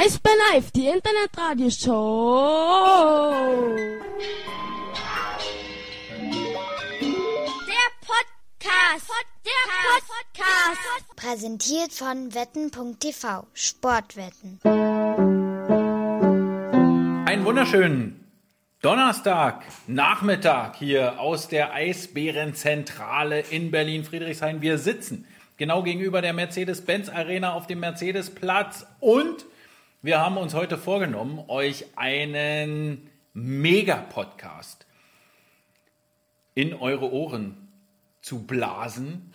Eisbär Live, die Internetradioshow. Der Podcast. Der Podcast. Präsentiert von wetten.tv. Sportwetten. Einen wunderschönen Donnerstag, Nachmittag hier aus der Eisbärenzentrale in Berlin-Friedrichshain. Wir sitzen genau gegenüber der Mercedes-Benz Arena auf dem Mercedes-Platz und wir haben uns heute vorgenommen, euch einen Mega-Podcast in eure Ohren zu blasen.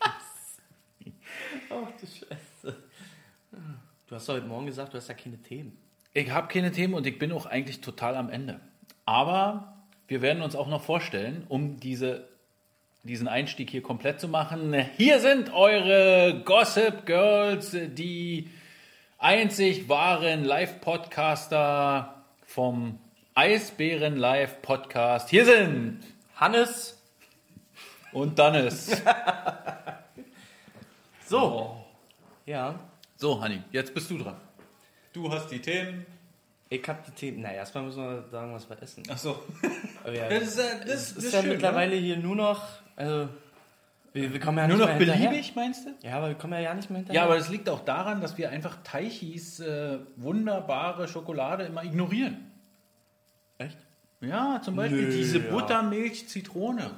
Ach du Scheiße. Du hast doch heute Morgen gesagt, du hast ja keine Themen. Ich habe keine Themen und ich bin auch eigentlich total am Ende. Aber wir werden uns auch noch vorstellen, um diese, diesen Einstieg hier komplett zu machen. Hier sind eure Gossip Girls, die einzig wahren Live-Podcaster vom Eisbären Live-Podcast. Hier sind Hannes, und Dannes. so. Ja, So, Hanni, jetzt bist du dran. Du hast die Themen. ich hab die Themen. Na, erstmal müssen wir sagen, was wir essen. Ach so. Aber ja, Das ist, äh, das, das ist ja schön, mittlerweile hier nur noch. Also, wir, wir kommen ja Nur nicht noch mehr hinterher. beliebig, meinst du? Ja, aber wir kommen ja, ja nicht mehr hinterher. Ja, aber das liegt auch daran, dass wir einfach Teichis äh, wunderbare Schokolade immer ignorieren. Echt? Ja, zum Beispiel Nö, diese ja. Buttermilch Zitrone.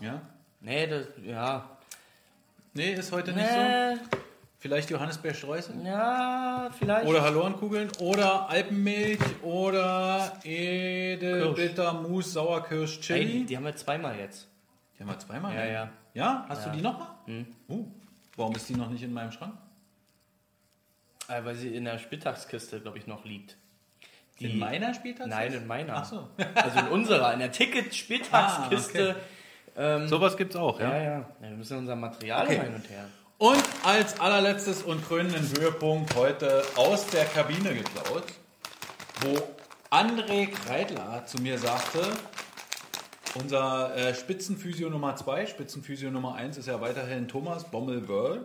Ja? Nee, das. Ja. Nee, ist heute nicht so. Nee, Vielleicht Johannisbeerstreusel? ja, vielleicht. Oder Hallorenkugeln oder Alpenmilch oder Edelbitter-Mousse, Sauerkirsch, Ey, Chili. die, die haben wir zweimal jetzt. Die haben wir zweimal. Ja, ja. Ja? Hast Ja. du die nochmal? Hm. Uh, warum ist die noch nicht in meinem Schrank? Äh, weil sie in der Spieltagskiste, glaube ich, noch liegt. Die, in meiner Spieltag? Nein, in meiner. Ach so. Also in unserer, in der Ticket-Spieltagskiste. ähm, Sowas gibt's auch, ja, ja. ja, wir müssen unser Material Okay. hin und her. Und als allerletztes und krönenden Höhepunkt heute aus der Kabine geklaut, wo André Kreidler zu mir sagte, unser äh, Spitzenphysio Nummer 2, Spitzenphysio Nummer 1 ist ja weiterhin Thomas Bommel-Wörl.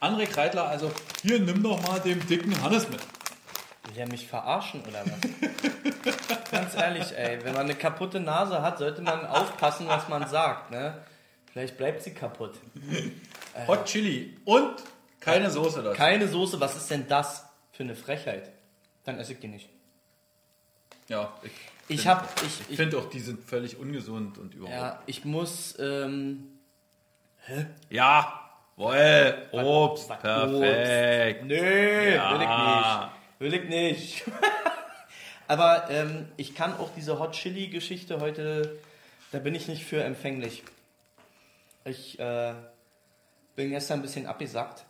André Kreidler, also hier nimm doch mal den dicken Hannes mit. Will der mich verarschen oder was? Ganz ehrlich, ey, wenn man eine kaputte Nase hat, sollte man aufpassen, was man sagt, ne? Vielleicht bleibt sie kaputt. Hot Chili und keine Soße dazu. Keine Soße, was ist denn das für eine Frechheit? Dann esse ich die nicht. Ja, ich, Ich find- hab, ich, ich ich, finde auch, die sind völlig ungesund und überhaupt. ja, ich muss, ähm, Ja, wohl, Obst, was perfekt. Nee, Ja. will ich nicht. Will ich nicht. Aber ähm, ich kann auch diese Hot Chili Geschichte heute, da bin ich nicht für empfänglich. Ich äh, bin gestern ein bisschen abgesackt.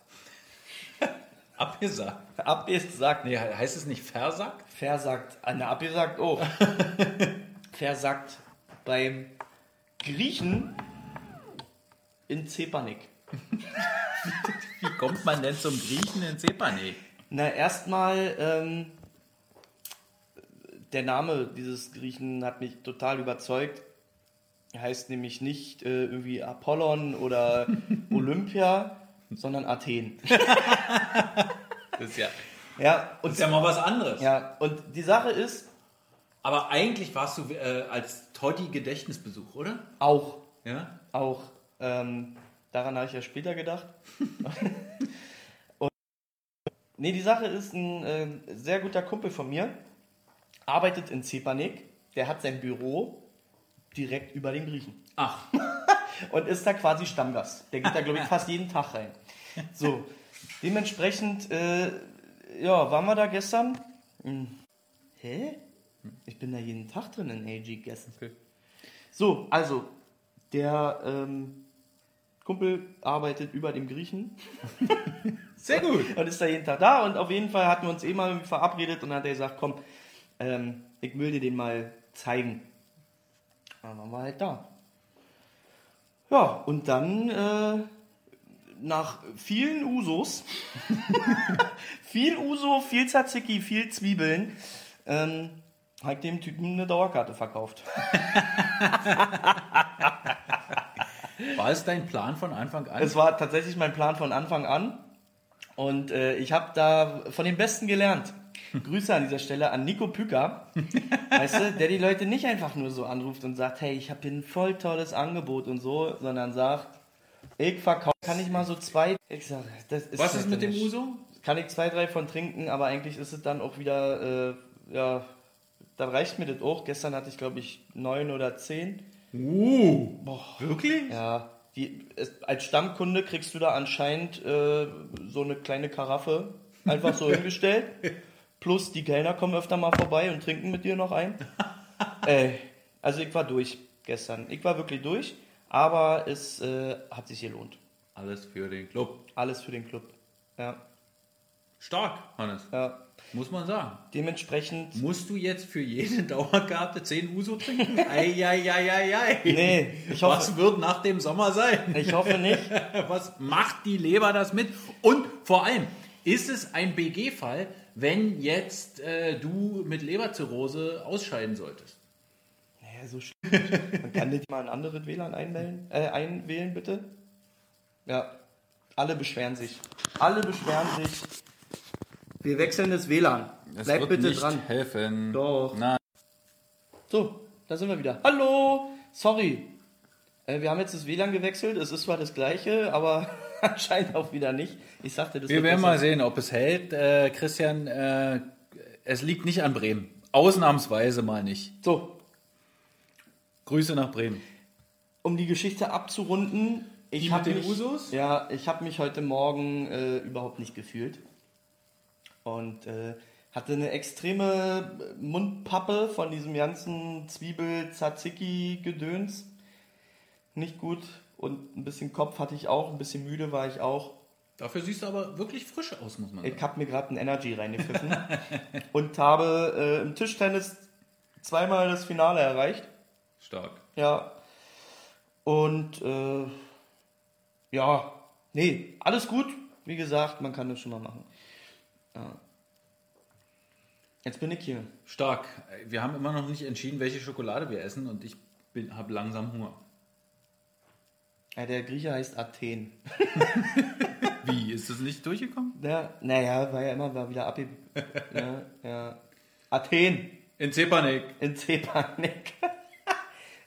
Abgesagt. Abgesackt. Nee, heißt es nicht versackt? Versackt. Ah, na, abgesackt, oh. Versackt beim Griechen in Zepanik. Wie kommt man denn zum Griechen in Zepanik? Na, erstmal, ähm, der Name dieses Griechen hat mich total überzeugt. Er heißt nämlich nicht äh, irgendwie Apollon oder Olympia, sondern Athen. Ist ja, Ja, und, ist ja mal was anderes. ja, und die Sache ist Aber eigentlich warst du äh, als Totti Gedächtnisbesuch, oder? auch, Ja. auch, ähm, daran habe ich ja später gedacht. und, nee, die Sache ist, ein äh, sehr guter Kumpel von mir arbeitet in Zepanik. Der hat sein Büro direkt über den Griechen. Ach, und ist da quasi Stammgast. Der geht da, glaube ich, fast jeden Tag rein. So, dementsprechend, äh, ja, waren wir da gestern? Hm. Hä? Ich bin da jeden Tag drin in AG gegessen. So, also, der ähm, Kumpel arbeitet über dem Griechen sehr gut. und ist da jeden Tag da und auf jeden Fall hatten wir uns eh mal verabredet und dann hat er gesagt, komm, ähm, ich will dir den mal zeigen. Dann waren wir halt da. Ja, und dann äh, nach vielen Usos, viel Uso, viel Tzatziki, viel Zwiebeln, ähm, habe ich dem Typen eine Dauerkarte verkauft. War es dein Plan von Anfang an? Es war tatsächlich mein Plan von Anfang an. Und äh, ich habe da von den Besten gelernt. Grüße an dieser Stelle an Nico Püker, weißt du, der die Leute nicht einfach nur so anruft und sagt, hey, ich habe hier ein voll tolles Angebot und so, sondern sagt, ich verkaufe, kann ich mal so zwei, ich sag, das ist Was ist mit dem nicht. Uso? Kann ich zwei, drei von trinken, aber eigentlich ist es dann auch wieder, äh, ja, dann reicht mir das auch. Gestern hatte ich, glaube ich, neun oder zehn. Uh, wirklich? Ja, die, es, als Stammkunde kriegst du da anscheinend äh, so eine kleine Karaffe einfach so hingestellt. Plus die Kellner kommen öfter mal vorbei und trinken mit dir noch ein. Ey, also ich war durch gestern. Ich war wirklich durch, aber es äh, hat sich gelohnt. Alles für den Club. Alles für den Club. Ja, Stark, Hannes. ja. Muss man sagen. Dementsprechend. Musst du jetzt für jede Dauerkarte 10 Uso trinken? Eieieiei. Nee, ich hoffe- Was wird nach dem Sommer sein? Ich hoffe nicht. Was macht die Leber das mit? Und vor allem, ist es ein BG-Fall, wenn jetzt äh, du mit Leberzirrhose ausscheiden solltest? Naja, so schlimm. Man kann nicht mal ein anderes WLAN einwählen, äh, einwählen, bitte? Ja. Alle beschweren sich. Alle beschweren sich. Wir wechseln das WLAN. Bleib bitte dran. helfen. Doch. Nein. So, da sind wir wieder. Hallo! Sorry. Äh, wir haben jetzt das WLAN gewechselt. Es ist zwar das gleiche, aber anscheinend auch wieder nicht. Ich sagte, das Wir wird werden besser. mal sehen, ob es hält. Äh, Christian, äh, es liegt nicht an Bremen. Ausnahmsweise mal nicht. So, Grüße nach Bremen. um die Geschichte abzurunden. Ich Die hab mit den mich, Usos? Ja, ich habe mich heute Morgen äh, überhaupt nicht gefühlt. Und äh, hatte eine extreme Mundpappe von diesem ganzen Zwiebel-Tzatziki-Gedöns. Nicht gut. Und ein bisschen Kopf hatte ich auch, ein bisschen müde war ich auch. Dafür siehst du aber wirklich frisch aus, muss man sagen. Ich habe mir gerade ein Energy reingepfiffen und habe äh, im Tischtennis zweimal das Finale erreicht. Stark. Ja. Und äh, ja, nee, alles gut. Wie gesagt, man kann das schon mal machen. Ja. Jetzt bin ich hier. Stark. Wir haben immer noch nicht entschieden, welche Schokolade wir essen und ich habe langsam Hunger. Ja, der Grieche heißt Athen. Wie? Ist das nicht durchgekommen? Ja, naja, war ja immer war wieder abge... ja, ja. Athen In Zepanik. in Zepanik.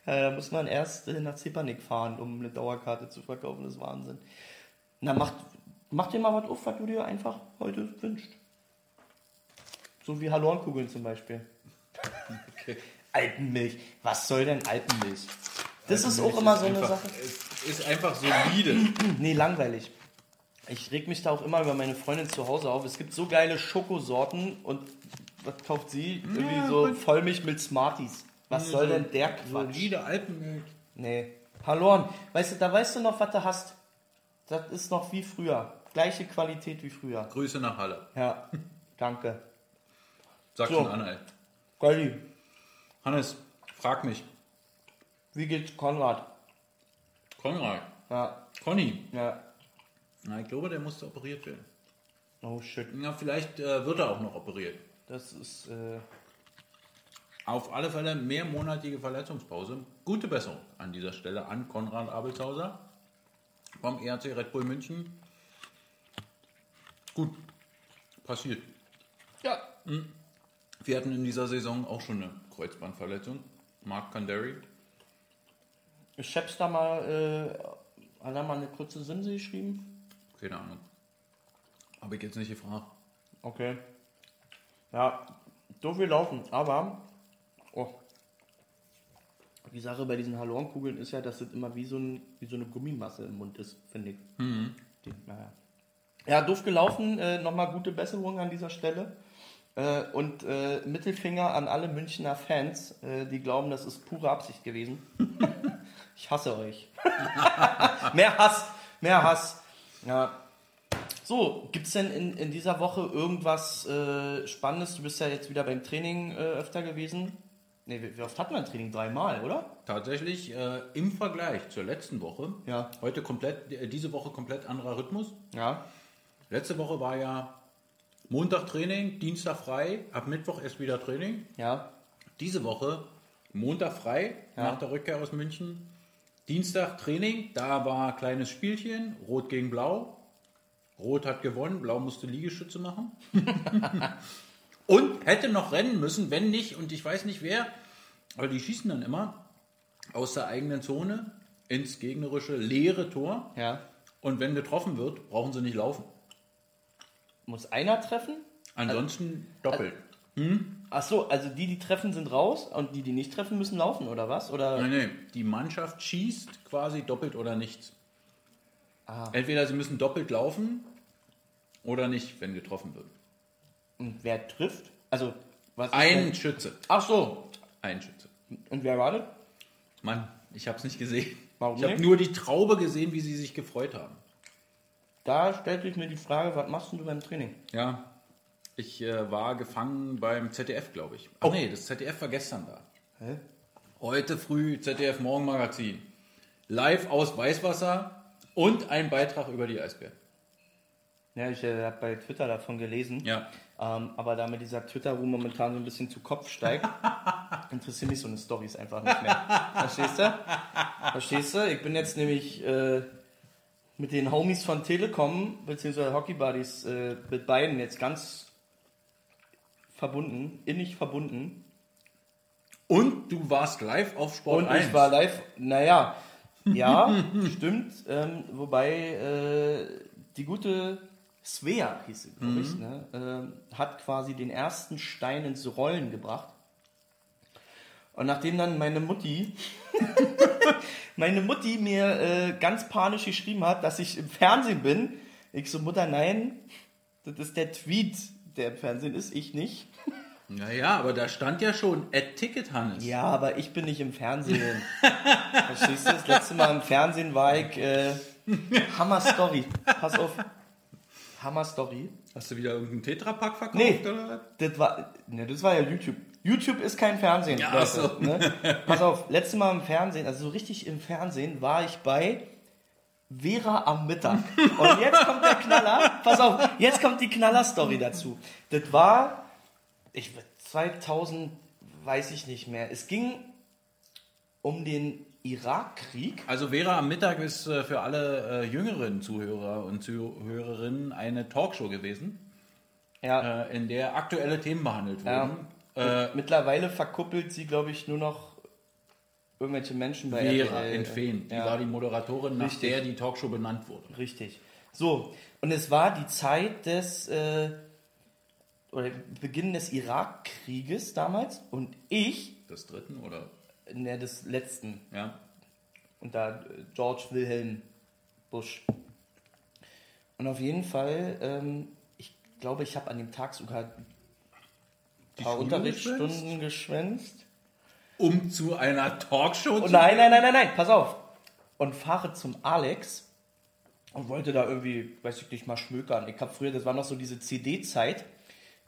Ja, da muss man erst äh, nach Zepanik fahren, um eine Dauerkarte zu verkaufen. Das ist Wahnsinn. Na, mach, mach dir mal was auf, was du dir einfach heute wünschst. So wie Halornkugeln zum Beispiel. Okay. Alpenmilch. Was soll denn Alpenmilch? Das ist Alpenmilch auch immer so eine einfach, Sache. Es ist einfach solide. Nee, langweilig. Ich reg mich da auch immer über meine Freundin zu Hause auf. Es gibt so geile Schokosorten und was kauft sie? Irgendwie so Vollmilch mit Smarties. Was soll denn der Quatsch? Solide Alpenmilch. Nee. Halorn, weißt du, da weißt du noch, was du hast. Das ist noch wie früher. Gleiche Qualität wie früher. Grüße nach Halle. Ja, danke. Sag So. schon an, ey. Goldi, Hannes, frag mich. wie geht's Konrad? Konrad. Ja, Conny. ja. Na, ich glaube, der musste operiert werden. Oh shit. Na, vielleicht äh, wird er auch noch operiert. Das ist, äh, Auf alle Fälle mehrmonatige Verletzungspause. Gute Besserung an dieser Stelle an Konrad Abelshauser vom ERC Red Bull München. Gut, passiert. ja. Wir hatten in dieser Saison auch schon eine Kreuzbandverletzung. Mark Kandari. Ich hab's da mal, äh, hat er mal eine kurze Simse geschrieben? Keine Ahnung. Habe ich jetzt nicht gefragt. Okay. Ja, doof wir laufen, aber oh. die Sache bei diesen Halornkugeln ist ja, dass das immer wie so, ein, wie so eine Gummimasse im Mund ist, finde ich. Die, naja. Ja, doof gelaufen, äh, nochmal gute Besserung an dieser Stelle. Äh, und äh, Mittelfinger an alle Münchner Fans, äh, die glauben, das ist pure Absicht gewesen. ich hasse euch. mehr Hass, mehr Hass. Ja, so, gibt es denn in, in dieser Woche irgendwas äh, Spannendes? Du bist ja jetzt wieder beim Training äh, öfter gewesen. Ne, wie, oft hatten wir ein Training? Dreimal, oder? Tatsächlich äh, im Vergleich zur letzten Woche, Ja. heute komplett, äh, diese Woche komplett anderer Rhythmus. Ja. Letzte Woche war ja Montag Training, Dienstag frei, ab Mittwoch erst wieder Training. Ja. Diese Woche Montag frei, Ja. nach der Rückkehr aus München. Dienstag Training, da war kleines Spielchen, Rot gegen Blau. Rot hat gewonnen, Blau musste Liegestütze machen. und hätte noch rennen müssen, wenn nicht, und ich weiß nicht wer, aber die schießen dann immer aus der eigenen Zone ins gegnerische leere Tor. Ja. Und wenn getroffen wird, brauchen sie nicht laufen. Muss einer treffen? Ansonsten doppelt. Ach so, also die, die treffen, sind raus und die, die nicht treffen, müssen laufen, oder was? Oder? Nein, nein, die Mannschaft schießt quasi doppelt oder nichts. Ah. Entweder sie müssen doppelt laufen oder nicht, wenn getroffen wird. Und wer trifft? Also, was ist Ein denn- Schütze. Ach so. Ein Schütze. Und wer war das? Mann, ich habe es nicht gesehen. Warum ich habe nur die Traube gesehen, wie sie sich gefreut haben. Da stellt sich mir die Frage, was machst du beim Training? Ja, ich äh, war gefangen beim ZDF, glaube ich. Ach nee, das ZDF war gestern da. Hä? Heute früh ZDF Morgenmagazin. Live aus Weißwasser und ein Beitrag über die Eisbären. Ja, ich äh, habe bei Twitter davon gelesen. Ja. Ähm, aber da mir dieser Twitter-Ruhm momentan so ein bisschen zu Kopf steigt, interessieren mich so eine Storys einfach nicht mehr. Verstehst du? Verstehst du? Ich bin jetzt nämlich äh, mit den Homies von Telekom, beziehungsweise Hockey Buddies, äh, mit beiden jetzt ganz verbunden, innig verbunden. Und du warst live auf Sport Und 1. ich war live, naja, ja, stimmt. Ähm, wobei äh, die gute Svea hieß sie, glaube ich, ne, ähm, hat quasi den ersten Stein ins Rollen gebracht. Und nachdem dann meine Mutti, meine Mutti mir äh, ganz panisch geschrieben hat, dass ich im Fernsehen bin, ich so, Mutter, nein, das ist der Tweet, der im Fernsehen ist, ich nicht. Naja, aber da stand ja schon at Ticket Hannes. Ja, aber ich bin nicht im Fernsehen. Verstehst du? Das letzte Mal im Fernsehen war ich äh, Hammer Story. Pass auf. Hammer Story. Hast du wieder irgendeinen Tetrapack verkauft? Nee. Oder? Das war, ne, das war ja YouTube. YouTube ist kein Fernsehen. Ja, Leute, so. ne? Pass auf, letztes Mal im Fernsehen, also so richtig im Fernsehen, war ich bei Vera am Mittag. Und jetzt kommt der Knaller. Pass auf, jetzt kommt die Knaller-Story dazu. Das war, ich 2000, weiß ich nicht mehr. Es ging um den Irakkrieg. Also Vera am Mittag ist äh, für alle äh, jüngeren Zuhörer und Zuhörerinnen eine Talkshow gewesen, Ja. äh, in der aktuelle Themen behandelt Ja. wurden. Äh, Mittlerweile verkuppelt sie, glaube ich, nur noch irgendwelche Menschen bei Vera RTL. Entfehn, die Ja. war die Moderatorin, nach Richtig. der die Talkshow benannt wurde. Richtig. So, und es war die Zeit des, äh, oder Beginn des Irakkrieges damals und ich, Des dritten oder? Ne, des letzten, Ja. und da George Wilhelm Bush. Und auf jeden Fall, ähm, ich glaube, ich habe an dem Tag sogar ein paar Unterrichtsstunden geschwänzt. Um zu einer Talkshow Und zu nein, nein, nein, nein, nein, pass auf. Und fahre zum Alex und wollte da irgendwie, weiß ich nicht, mal schmökern. Ich habe früher, das war noch so diese CD-Zeit.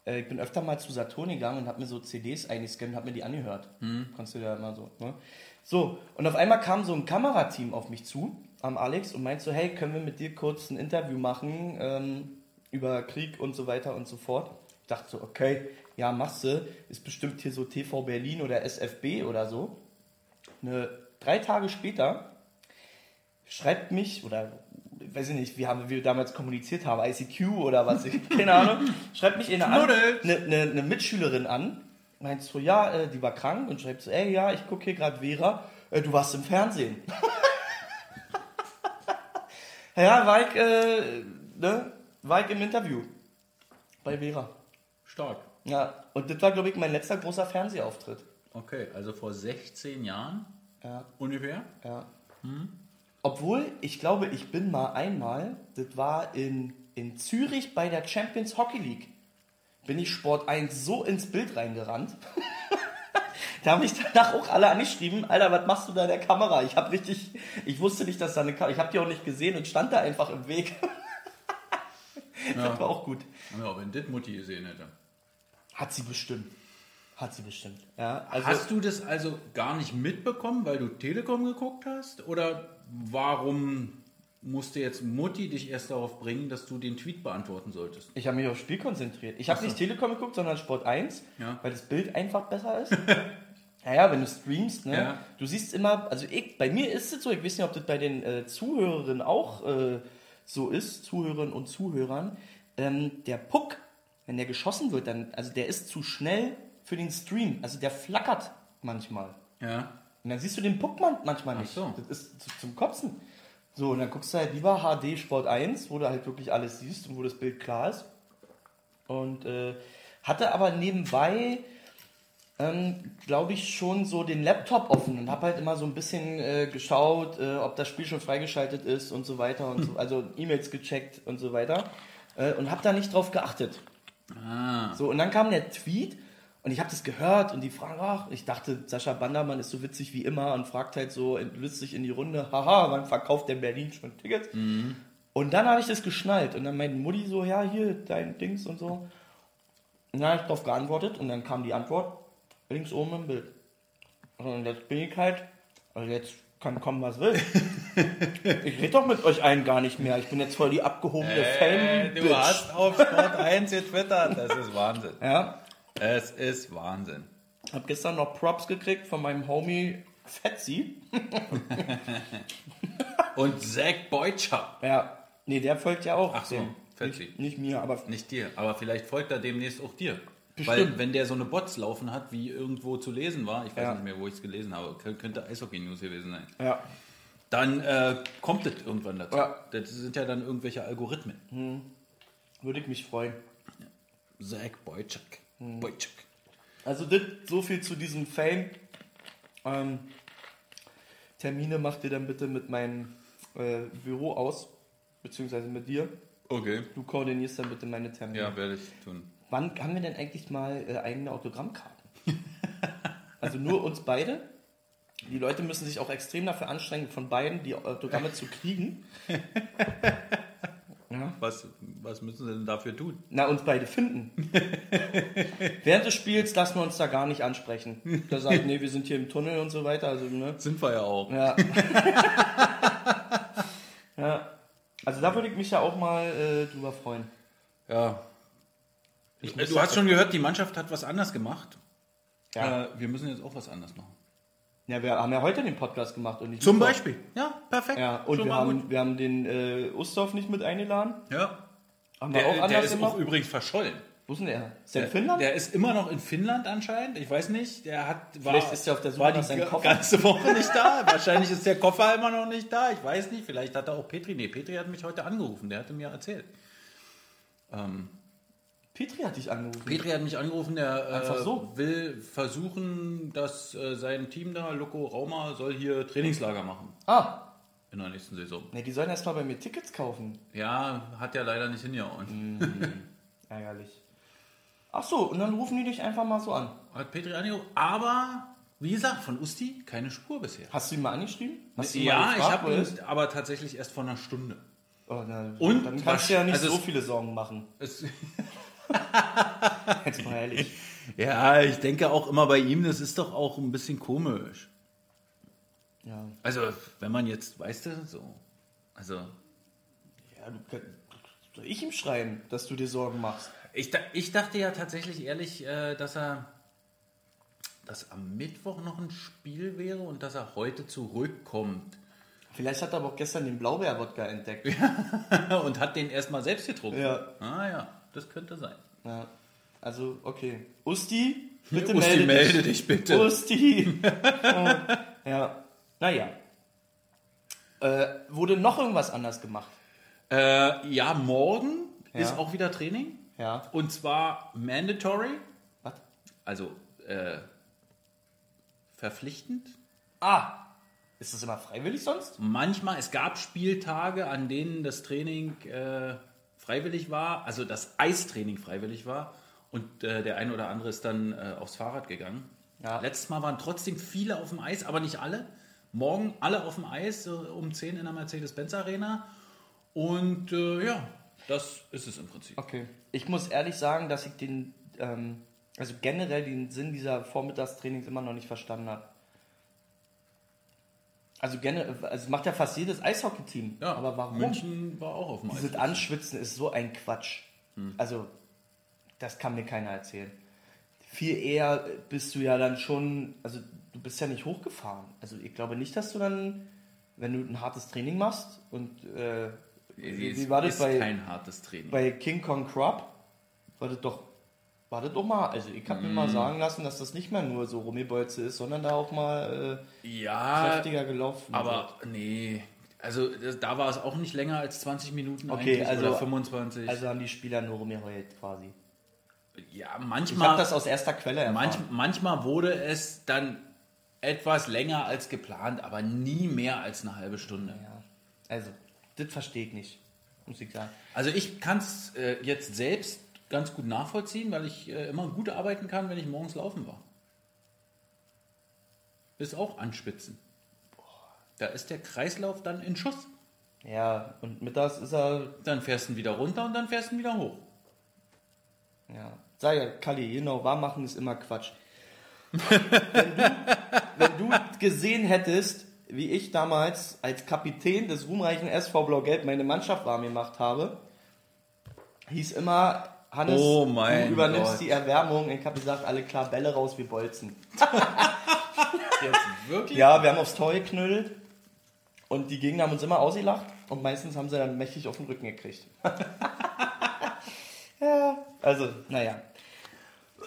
Äh, Ich bin öfter mal zu Saturn gegangen und habe mir so CDs eingescannt und habe mir die angehört. Kannst du ja immer so. Ne? So, und auf einmal kam so ein Kamerateam auf mich zu, am Alex, und meint so, hey, können wir mit dir kurz ein Interview machen ähm, über Krieg und so weiter und so fort. Ich dachte so, okay, ja, machst du. Ist bestimmt hier so TV Berlin oder SFB oder so. Ne, drei Tage später schreibt mich, oder weiß ich nicht, wie haben wir damals kommuniziert haben, ICQ oder was, ich, keine Ahnung, schreibt mich eine, an, eine, eine, eine Mitschülerin an, meint so, ja, äh, die war krank und schreibt so, ey, ja, ich gucke hier gerade Vera, äh, du warst im Fernsehen. ja, war ich, äh, ne, war ich im Interview bei Vera. Stark. Ja, und das war, glaube ich, mein letzter großer Fernsehauftritt. Okay, also vor 16 Jahren Ja. ungefähr. Ja. Obwohl, ich glaube, ich bin mal einmal, das war in, in Zürich bei der Champions Hockey League, bin ich Sport 1 so ins Bild reingerannt. da haben mich danach auch alle angeschrieben, Alter, was machst du da in der Kamera? Ich habe richtig, ich wusste nicht, dass da eine Kamera, ich habe die auch nicht gesehen und stand da einfach im Weg. Das war auch gut. Ja, wenn das Mutti gesehen hätte. Hat sie bestimmt. Hat sie bestimmt. Ja, also Hast du das also gar nicht mitbekommen, weil du Telekom geguckt hast? Oder warum musste jetzt Mutti dich erst darauf bringen, dass du den Tweet beantworten solltest? Ich habe mich aufs Spiel konzentriert. Ich habe so. nicht Telekom geguckt, sondern Sport 1, Ja. weil das Bild einfach besser ist. naja, wenn du streamst, ne? Ja. Du siehst immer, also ich, bei mir ist es so, ich weiß nicht, ob das bei den äh, Zuhörerinnen auch äh, so ist, Zuhörerinnen und Zuhörern, ähm, der Puck, wenn der geschossen wird, dann, also der ist zu schnell für den Stream. Also der flackert manchmal. Ja. Und dann siehst du den Puck man- manchmal nicht. so. Das ist zu, zum Kotzen. So, und dann guckst du halt lieber HD Sport 1, wo du halt wirklich alles siehst und wo das Bild klar ist. Und äh, hatte aber nebenbei, ähm, glaube ich, schon so den Laptop offen und habe halt immer so ein bisschen äh, geschaut, äh, ob das Spiel schon freigeschaltet ist und so weiter und so, also E-Mails gecheckt und so weiter. Äh, und habe da nicht drauf geachtet. So, und dann kam der Tweet und ich habe das gehört und die fragen, ach, ich dachte, Sascha Bandermann ist so witzig wie immer und fragt halt so lustig in die Runde, haha, wann verkauft der Berlin schon Tickets? Und dann habe ich das geschnallt und dann meinte Mutti so, ja, hier, dein Dings und so. Und dann habe ich darauf geantwortet und dann kam die Antwort links oben im Bild. Und jetzt bin ich halt, also jetzt kann kommen, was will. ich rede doch mit euch allen gar nicht mehr. Ich bin jetzt voll die abgehobene Äh, Fan. du hast auf Sport 1 getwittert. Das ist Wahnsinn. Ja, Es ist Wahnsinn. Hab gestern noch Props gekriegt von meinem Homie Fetzi. Und Zach Boychuk. Ja, nee, der folgt ja auch. Ach so, dem. Fetzi. Nicht, nicht mir, aber Nicht dir, aber vielleicht folgt er demnächst auch dir. Bestimmt. Weil wenn der so eine Bots laufen hat, wie irgendwo zu lesen war, ich weiß Ja. nicht mehr, wo ich es gelesen habe, kö- könnte Eishockey News gewesen sein, ja, dann äh, kommt es irgendwann dazu. Ja. Das sind ja dann irgendwelche Algorithmen. würde ich mich freuen. Zach Boychuk. Hm. Boychuk. Also das, so viel zu diesem Fame. Ähm, Termine macht ihr dann bitte mit meinem äh, Büro aus, beziehungsweise mit dir. Okay. Du koordinierst dann bitte meine Termine. Ja, werde ich tun. Wann haben wir denn eigentlich mal äh, eigene Autogrammkarten? also nur uns beide? Die Leute müssen sich auch extrem dafür anstrengen, von beiden die Autogramme zu kriegen. Ja. Was, was müssen sie denn dafür tun? Na, uns beide finden. Während des Spiels lassen wir uns da gar nicht ansprechen. Da sagt, nee, wir sind hier im Tunnel und so weiter. Also, ne? Sind wir ja auch. Ja. ja. Also da würde ich mich ja auch mal äh, drüber freuen. Ja. Ich Äh, Du hast schon gehört, die Mannschaft hat was anders gemacht. Ja. Äh, wir müssen jetzt auch was anders machen. Ja, wir haben ja heute den Podcast gemacht und nicht Zum Mittwoch. Beispiel. Ja, perfekt. Ja, und Schon wir gut. haben, wir haben den äh, Ustorf nicht mit eingeladen. Ja. Haben wir Der, auch der anders ist gemacht. auch übrigens verschollen. Wo ist denn der? Ist der in Der, Finnland? der ist immer noch in Finnland anscheinend. Ich weiß nicht. Der hat war, Vielleicht ist er auf der Suche war nach die seinem Koffer. ganze Woche nicht da. Wahrscheinlich ist der Koffer immer noch nicht da. Ich weiß nicht. Vielleicht hat er auch Petri. Nee, Petri hat mich heute angerufen. Der hatte mir erzählt. Ähm, Petri hat dich angerufen. Petri hat mich angerufen. Der äh, so? will versuchen, dass äh, sein Team da, Loco Rauma, soll hier Trainingslager machen Ah, in der nächsten Saison. ne, die sollen erstmal bei mir Tickets kaufen. Ja, hat ja leider nicht hingehauen. Ärgerlich. Ach so, und dann rufen die dich einfach mal so an. Hat Petri angerufen. Aber, wie gesagt, von Usti keine Spur bisher. Hast du ihn mal angeschrieben? Hast du Ja, mal ich gefragt, habe ihn ist? aber tatsächlich erst vor einer Stunde. Oh, na, Und dann kannst du ja nicht also so viele Sorgen machen. Jetzt mal ehrlich. ja, ich denke auch immer bei ihm, das ist doch auch ein bisschen komisch. Ja, Also, wenn man jetzt, weißt du, so. Also, ja du, kann- soll ich ihm schreiben, dass du dir Sorgen machst? ich, ich dachte ja tatsächlich ehrlich, äh, dass er. dass am Mittwoch noch ein Spiel wäre und dass er heute zurückkommt. Vielleicht hat er aber auch gestern den Blaubeer-Wodka entdeckt. und hat den erstmal selbst getrunken. Ja. Ah ja, das könnte sein. Ja. Also, okay. Usti, bitte Usti, melde, melde dich bitte. Usti. Oh, ja. Naja. Äh, wurde noch irgendwas anders gemacht? Äh, ja, morgen Ja. ist auch wieder Training. Ja. Und zwar mandatory, Was? also äh, verpflichtend. Ah. Ist das immer freiwillig sonst? Manchmal, es gab Spieltage, an denen das Training äh, freiwillig war, also das Eistraining freiwillig war. Und äh, der eine oder andere ist dann äh, aufs Fahrrad gegangen. Ja. Letztes Mal waren trotzdem viele auf dem Eis, aber nicht alle. Morgen alle auf dem Eis äh, um 10 in der Mercedes-Benz Arena. Und äh, ja, das ist es im Prinzip. Okay. Ich muss ehrlich sagen, dass ich den, ähm, also generell den Sinn dieser Vormittagstrainings immer noch nicht verstanden habe. Also generell, also es macht ja fast jedes Eishockey-Team. Ja, aber warum? München war auch auf dem Eis. Dieses Anschwitzen ist so ein Quatsch. Also, das kann mir keiner erzählen. Viel eher bist du ja dann schon, also du bist ja nicht hochgefahren. Also ich glaube nicht, dass du dann, wenn du ein hartes Training machst und äh, wie Es war das ist bei- kein hartes Training. Bei King Kong Crop war das doch, war das doch mal, also ich habe mir Mm. mal sagen lassen, dass das nicht mehr nur so Rummelbolze ist, sondern da auch mal äh, ja, kräftiger gelaufen aber nee. Also da war es auch nicht länger als 20 Minuten Okay, also- oder 25. wird. Also haben die Spieler nur rumgeheult quasi. ja, Ich habe manchmal, das aus erster Quelle erfahren. manch, manchmal wurde es dann etwas länger als geplant, aber nie mehr als eine halbe Stunde. ja. Also, das verstehe ich nicht, muss ich sagen. Also ich kann es äh, jetzt selbst ganz gut nachvollziehen, weil ich äh, immer gut arbeiten kann, wenn ich morgens laufen war. Ist auch anspitzen. Da ist der Kreislauf dann in Schuss. Ja, und mittags ist er, Dann fährst du ihn wieder runter und dann fährst du ihn wieder hoch. ja, sag ja, Kalli, genau, warm machen ist immer Quatsch. wenn, du, wenn du gesehen hättest, wie ich damals als Kapitän des ruhmreichen SV Blau-Gelb meine Mannschaft warm gemacht habe, hieß immer, Hannes, Oh mein du übernimmst Gott. die Erwärmung. Ich habe gesagt, alle klar, Bälle raus wie Bolzen. Jetzt wirklich? Ja, wir haben aufs Tor geknüllt und die Gegner haben uns immer ausgelacht und meistens haben sie dann mächtig auf den Rücken gekriegt. ja, also, naja.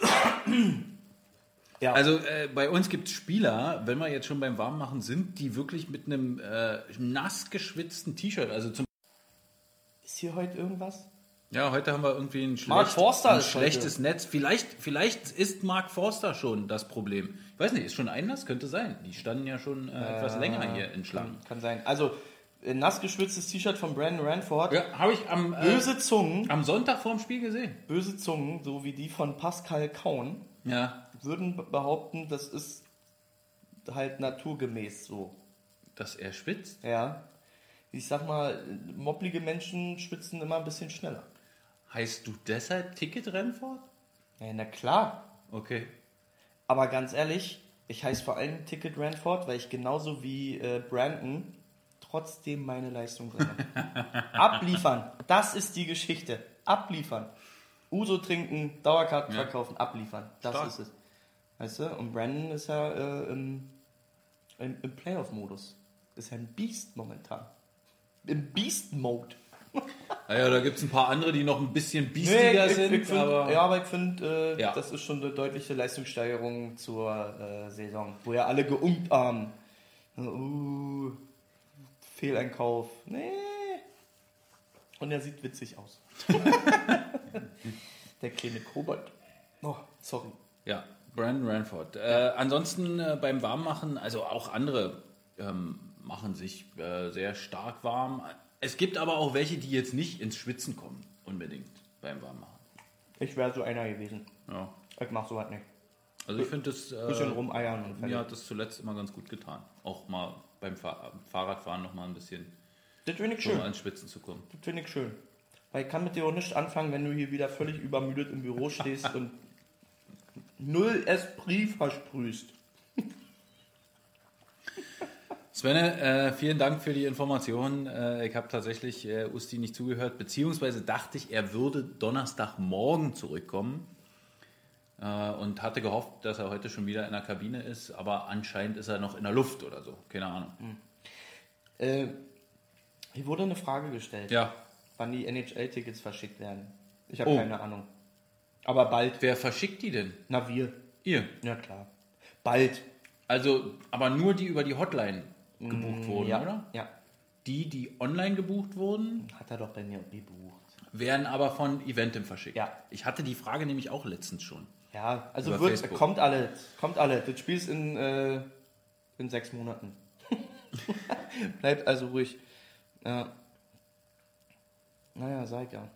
ja, Also äh, bei uns gibt es Spieler, wenn wir jetzt schon beim Warmmachen sind, die wirklich mit einem äh, nass geschwitzten T-Shirt, also zum ist hier heute irgendwas? Ja, heute haben wir irgendwie ein, Mark schlecht, ein schlechtes Netz. Vielleicht, vielleicht ist Mark Forster schon das Problem. Ich weiß nicht, ist schon Einlass? Könnte sein. Die standen ja schon äh, etwas länger hier in Schlangen. Kann sein. Also, ein nass geschwitztes T-Shirt von Brandon Ranford. Ja, habe ich am, äh, Böse Zungen, am Sonntag vorm Spiel gesehen. böse Zungen, so wie die von Pascal Kaun, Ja, würden be- behaupten, das ist halt naturgemäß so. dass er schwitzt. Ja. Ich sag mal, mopplige Menschen schwitzen immer ein bisschen schneller. Heißt du deshalb Ticket Rennfort? Ja, na klar. Okay. Aber ganz ehrlich, ich heiße vor allem Ticket Ranford, weil ich genauso wie äh, Brandon trotzdem meine Leistung bringe. abliefern. Das ist die Geschichte. Abliefern. Uso trinken, Dauerkarten Ja. verkaufen, abliefern. Das Stark. ist es. Weißt du? Und Brandon ist ja äh, im, im, im Playoff-Modus. Ist ja ein Beast momentan. Im Beast-Mode. Naja, da gibt es ein paar andere, die noch ein bisschen biestiger ich, sind. ich find, aber ja, aber ich finde, äh, Ja. das ist schon eine deutliche Leistungssteigerung zur äh, Saison, wo ja alle haben. Uh, Fehleinkauf. Nee. Und er sieht witzig aus. Der kleine Kobold. Oh, sorry. Ja, Brandon Ranford. Äh, ansonsten äh, beim Warmmachen, also auch andere ähm, machen sich äh, sehr stark warm. Es gibt aber auch welche, die jetzt nicht ins Schwitzen kommen, unbedingt beim Warmmachen. Ich wäre so einer gewesen. Ja. Ich mach sowas nicht. Also ich finde das, Bisschen äh, rumeiern und mir hat das zuletzt immer ganz gut getan. Auch mal beim Fahr Fahrradfahren noch mal ein bisschen Das finde ich schön. ans Schwitzen zu kommen. Das finde ich schön. Weil ich kann mit dir auch nicht anfangen, wenn du hier wieder völlig übermüdet im Büro stehst und null Esprit versprühst. Svenne, äh, vielen Dank für die Information. Äh, ich habe tatsächlich äh, Usti nicht zugehört, beziehungsweise dachte ich, er würde Donnerstagmorgen zurückkommen äh, und hatte gehofft, dass er heute schon wieder in der Kabine ist, aber anscheinend ist er noch in der Luft oder so. Keine Ahnung. Äh, hier wurde eine Frage gestellt, Ja, wann die NHL-Tickets verschickt werden. Ich habe Oh. keine Ahnung. Aber bald. wer verschickt die denn? Na, wir. Ihr. Ja, klar. Bald. Also, aber nur die über die Hotline gebucht wurden, Mm, ja. oder? Ja. Die, die online gebucht wurden, Hat er doch bei mir gebucht. werden aber von Eventim verschickt. Ja. Ich hatte die Frage nämlich auch letztens schon. Ja, also wird, Facebook. kommt alles. Kommt alles. Das Spiel ist in, äh, in sechs Monaten. Bleibt also ruhig. Ja. Naja, sag ja.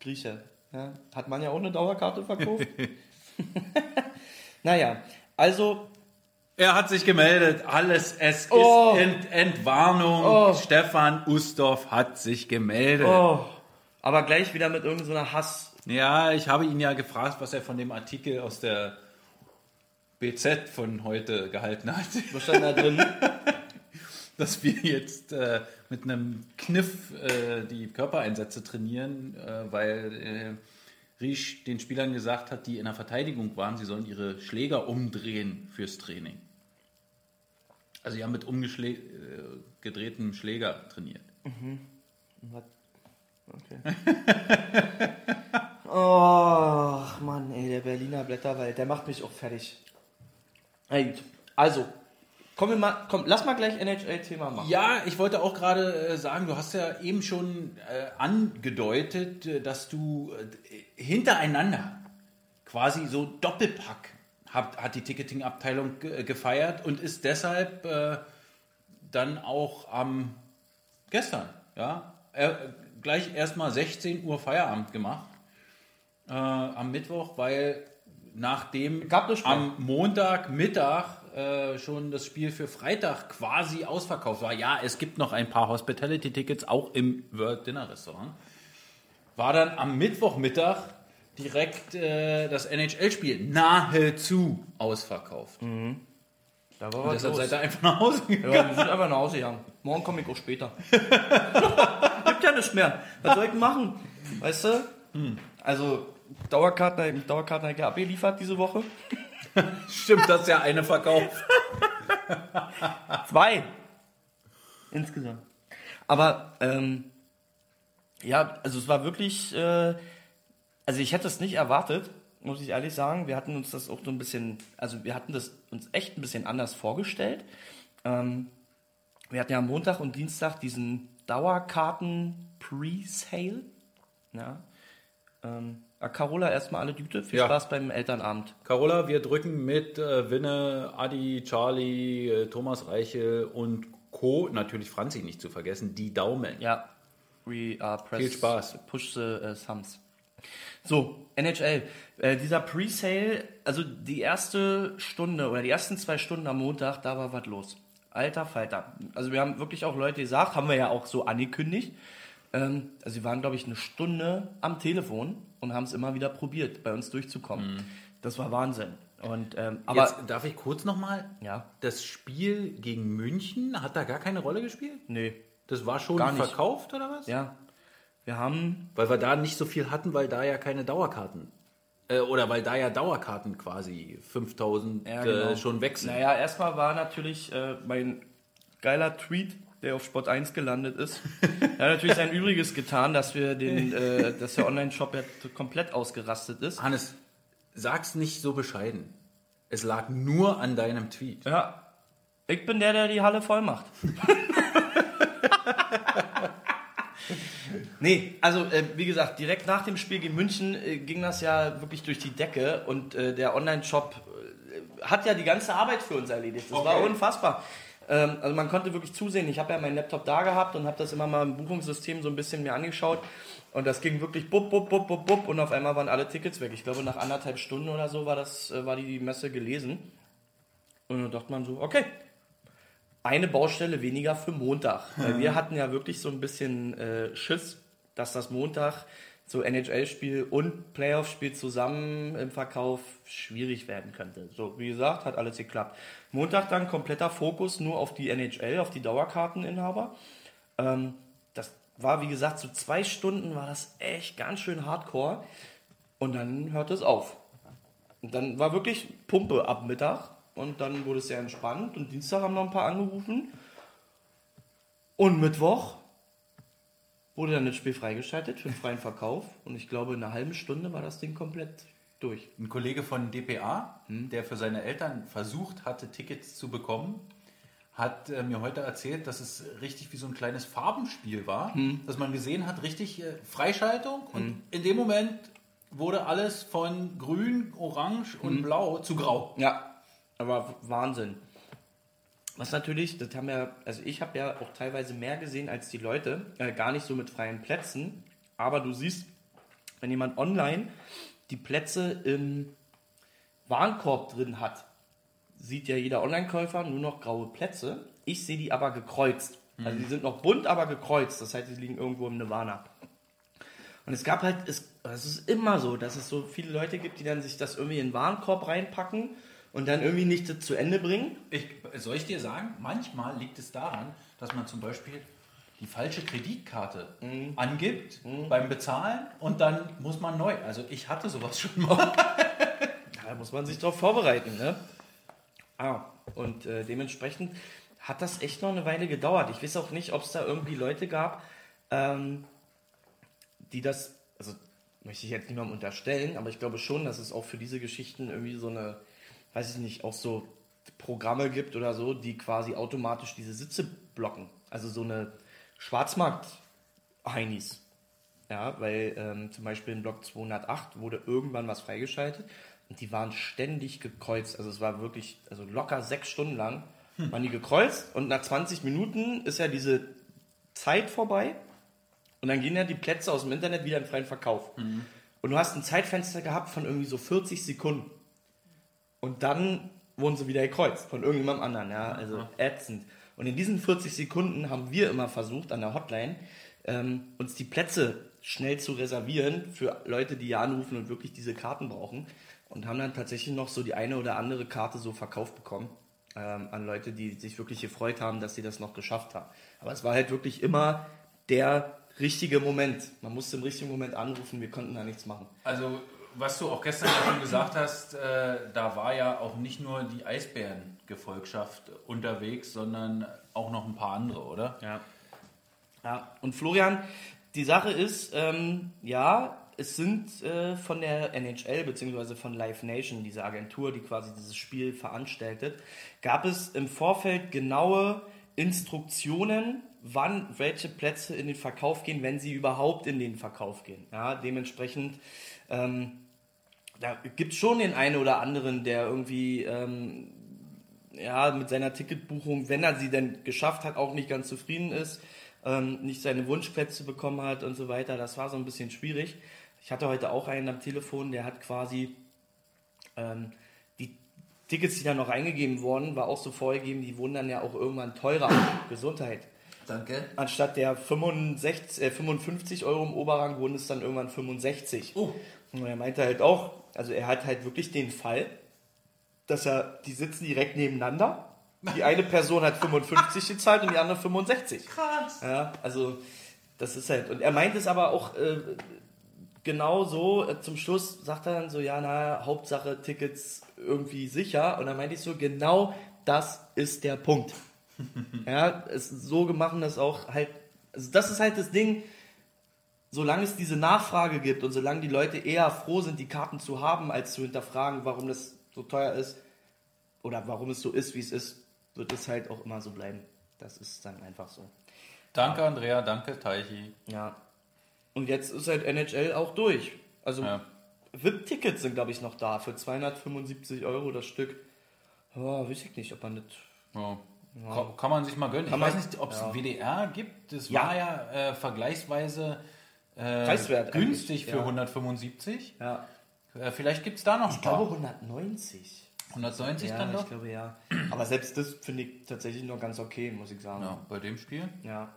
Grieche. Ja. Hat man ja auch eine Dauerkarte verkauft. naja, also Er hat sich gemeldet. Alles, es ist Oh. Ent Entwarnung. Oh. Stefan Ustorf hat sich gemeldet. Oh, aber gleich wieder mit irgendeiner Hass. Ja, ich habe ihn ja gefragt, was er von dem Artikel aus der BZ von heute gehalten hat. Was stand da drin? Dass wir jetzt äh, mit einem Kniff äh, die Körpereinsätze trainieren, äh, weil äh, Riesch den Spielern gesagt hat, die in der Verteidigung waren, sie sollen ihre Schläger umdrehen fürs Training. Also sie haben mit umgedrehtem Schläger trainiert. Was, Ach, Mann, ey, der Berliner Blätterwald, der macht mich auch fertig. Gut. Also, kommen wir mal, komm, lass mal gleich NHL-Thema machen. Ja, ich wollte auch gerade äh, sagen, du hast ja eben schon äh, angedeutet, äh, dass du äh, hintereinander quasi so Doppelpack hat, hat die Ticketing-Abteilung ge- gefeiert und ist deshalb äh, dann auch am gestern, ja, äh, gleich erstmal 16 Uhr Feierabend gemacht äh, am Mittwoch, weil nachdem am Montagmittag äh, schon das Spiel für Freitag quasi ausverkauft war. Ja, es gibt noch ein paar Hospitality-Tickets, auch im World Dinner Restaurant. War dann am Mittwochmittag direkt äh, das NHL-Spiel nahezu ausverkauft. Da war Und deshalb los. seid ihr einfach nach Hause gegangen. Ja, wir sind einfach nach Hause gegangen. Morgen komme ich auch später. Gibt ja nichts mehr. Was soll ich machen? Weißt du? Also, Dauerkarten, Dauerkarten habe ich ja abgeliefert diese Woche. Stimmt, das ist ja eine verkauft. Zwei. Insgesamt. Aber, ähm, ja, also es war wirklich, äh, also ich hätte es nicht erwartet, muss ich ehrlich sagen. Wir hatten uns das auch so ein bisschen, also wir hatten das uns echt ein bisschen anders vorgestellt. Ähm, wir hatten ja Montag und Dienstag diesen Dauerkarten-Pre-Sale. Ja. Ähm, äh, Carola, erstmal alle Güte. Viel Ja. Spaß beim Elternabend. Carola, wir drücken mit äh, Winne, Adi, Charlie, äh, Thomas Reichel und Co., natürlich Franzi nicht zu vergessen, die Daumen. Ja, we are press, Viel Spaß. Push the uh, thumbs. So, NHL. Äh, dieser Pre-Sale, also die erste Stunde oder die ersten zwei Stunden am Montag, da war was los. Alter Falter. Also wir haben wirklich auch Leute gesagt, haben wir ja auch so angekündigt. Ähm, also sie waren, glaube ich, eine Stunde am Telefon und haben es immer wieder probiert, bei uns durchzukommen. Das war Wahnsinn. Und, ähm, aber Jetzt darf ich kurz nochmal, ja, das Spiel gegen München hat da gar keine Rolle gespielt? nee, Das war schon verkauft oder was? ja. Wir haben Weil wir da nicht so viel hatten, weil da ja keine Dauerkarten, äh, oder weil da ja Dauerkarten quasi 5000 Ja, genau. äh, schon sind. Naja, erstmal war natürlich äh, mein geiler Tweet, der auf Sport 1 gelandet ist. er hat natürlich sein Übriges getan, dass wir den, äh, dass der Online-Shop ja komplett ausgerastet ist. Hannes, sag's nicht so bescheiden. Es lag nur an deinem Tweet. Ja. Ich bin der, der die Halle voll macht. nee, also äh, wie gesagt, direkt nach dem Spiel gegen München äh, ging das ja wirklich durch die Decke und äh, der Online-Shop äh, hat ja die ganze Arbeit für uns erledigt. Das war Okay. unfassbar. Ähm, also man konnte wirklich zusehen. Ich habe ja meinen Laptop da gehabt und habe das immer mal im Buchungssystem so ein bisschen mir angeschaut. Und das ging wirklich bub, bub, bub, bub, bub und auf einmal waren alle Tickets weg. Ich glaube, nach anderthalb Stunden oder so war, das, äh, war die Messe gelesen. Und dann dachte man so, okay, eine Baustelle weniger für Montag. Weil wir hatten ja wirklich so ein bisschen äh, Schiss, dass das Montag so NHL-Spiel und Playoff-Spiel zusammen im Verkauf schwierig werden könnte. So, wie gesagt, hat alles geklappt. Montag dann kompletter Fokus nur auf die NHL, auf die Dauerkarteninhaber. Ähm, das war, wie gesagt, so zwei Stunden war das echt ganz schön hardcore. Und dann hört es auf. Und dann war wirklich Pumpe ab Mittag und dann wurde es sehr entspannt und Dienstag haben noch ein paar angerufen. Und Mittwoch wurde dann das Spiel freigeschaltet für den freien Verkauf und ich glaube in einer halben Stunde war das Ding komplett durch. Ein Kollege von dpa, der für seine Eltern versucht hatte, Tickets zu bekommen, hat äh, mir heute erzählt, dass es richtig wie so ein kleines Farbenspiel war, dass man gesehen hat, richtig äh, Freischaltung und in dem Moment wurde alles von grün, orange und blau zu grau. Ja, aber Wahnsinn. Was natürlich, das haben ja, also ich habe ja auch teilweise mehr gesehen als die Leute, äh, gar nicht so mit freien Plätzen, aber du siehst, wenn jemand online die Plätze im Warenkorb drin hat, sieht ja jeder Online-Käufer nur noch graue Plätze. Ich sehe die aber gekreuzt. Also die sind noch bunt, aber gekreuzt. Das heißt, die liegen irgendwo im Nirvana. Und es gab halt, es, es ist immer so, dass es so viele Leute gibt, die dann sich das irgendwie in den Warenkorb reinpacken und dann irgendwie nicht zu Ende bringen. Ich, soll ich dir sagen, manchmal liegt es daran, dass man zum Beispiel die falsche Kreditkarte angibt beim Bezahlen und dann muss man neu. Also ich hatte sowas schon mal. Da muss man sich darauf vorbereiten, ne? Ah, und äh, dementsprechend hat das echt noch eine Weile gedauert. Ich weiß auch nicht, ob es da irgendwie Leute gab, ähm, die das, also möchte ich jetzt niemandem unterstellen, aber ich glaube schon, dass es auch für diese Geschichten irgendwie so eine, weiß ich nicht, auch so Programme gibt oder so, die quasi automatisch diese Sitze blocken. Also so eine Schwarzmarkt-Heinis. Ja, weil ähm, zum Beispiel in Block 208 wurde irgendwann was freigeschaltet und die waren ständig gekreuzt. Also es war wirklich, also locker sechs Stunden lang waren die gekreuzt und nach 20 Minuten ist ja diese Zeit vorbei und dann gehen ja die Plätze aus dem Internet wieder in freien Verkauf. Und du hast ein Zeitfenster gehabt von irgendwie so 40 Sekunden. Und dann wurden sie wieder gekreuzt von irgendjemandem anderen, ja, also ätzend. Und in diesen 40 Sekunden haben wir immer versucht, an der Hotline, ähm, uns die Plätze schnell zu reservieren für Leute, die ja anrufen und wirklich diese Karten brauchen. Und haben dann tatsächlich noch so die eine oder andere Karte so verkauft bekommen ähm, an Leute, die sich wirklich gefreut haben, dass sie das noch geschafft haben. Aber es war halt wirklich immer der richtige Moment. Man musste im richtigen Moment anrufen, wir konnten da nichts machen. Also, was du auch gestern schon gesagt hast, äh, da war ja auch nicht nur die Eisbären-Gefolgschaft unterwegs, sondern auch noch ein paar andere, oder? Ja. Ja, und Florian, die Sache ist, ähm, ja, es sind äh, von der NHL bzw. von Live Nation, diese Agentur, die quasi dieses Spiel veranstaltet, gab es im Vorfeld genaue Instruktionen, wann welche Plätze in den Verkauf gehen, wenn sie überhaupt in den Verkauf gehen. Ja, dementsprechend ähm, da gibt es schon den einen oder anderen, der irgendwie ähm, ja, mit seiner Ticketbuchung, wenn er sie denn geschafft hat, auch nicht ganz zufrieden ist, ähm, nicht seine Wunschplätze bekommen hat und so weiter. Das war so ein bisschen schwierig. Ich hatte heute auch einen am Telefon, der hat quasi ähm, die Tickets, die dann noch eingegeben wurden, war auch so vorgegeben, die wurden dann ja auch irgendwann teurer. Gesundheit. Danke. Anstatt der 65, äh, 55 Euro im Oberrang wurden es dann irgendwann 65. Oh. Und er meinte halt auch, also er hat halt wirklich den Fall, dass er, die sitzen direkt nebeneinander. Die eine Person hat 55 gezahlt und die andere 65. Krass. Ja, also das ist halt. Und er meint es aber auch äh, genau so. Äh, zum Schluss sagt er dann so, ja, na, Hauptsache Tickets irgendwie sicher. Und dann meinte ich so, genau das ist der Punkt. Ja, es so gemacht, dass auch halt, also das ist halt das Ding, solange es diese Nachfrage gibt und solange die Leute eher froh sind, die Karten zu haben, als zu hinterfragen, warum das so teuer ist oder warum es so ist, wie es ist, wird es halt auch immer so bleiben. Das ist dann einfach so. Danke, Andrea, danke, Teichi. Ja. Und jetzt ist halt NHL auch durch. Also Ja. VIP-Tickets sind, glaube ich, noch da für 275 Euro das Stück. Oh, weiß ich nicht, ob man das. Ja. Kann, kann man sich mal gönnen. Kann ich weiß nicht, ob es ja. WDR gibt. Das Ja. war ja äh, vergleichsweise äh, günstig für ja. 175. Ja. Äh, vielleicht gibt es da noch Ich glaube paar. 190. 190 Ja, dann ich doch? glaube ja. Aber selbst das finde ich tatsächlich noch ganz okay, muss ich sagen. Ja, bei dem Spiel. Ja.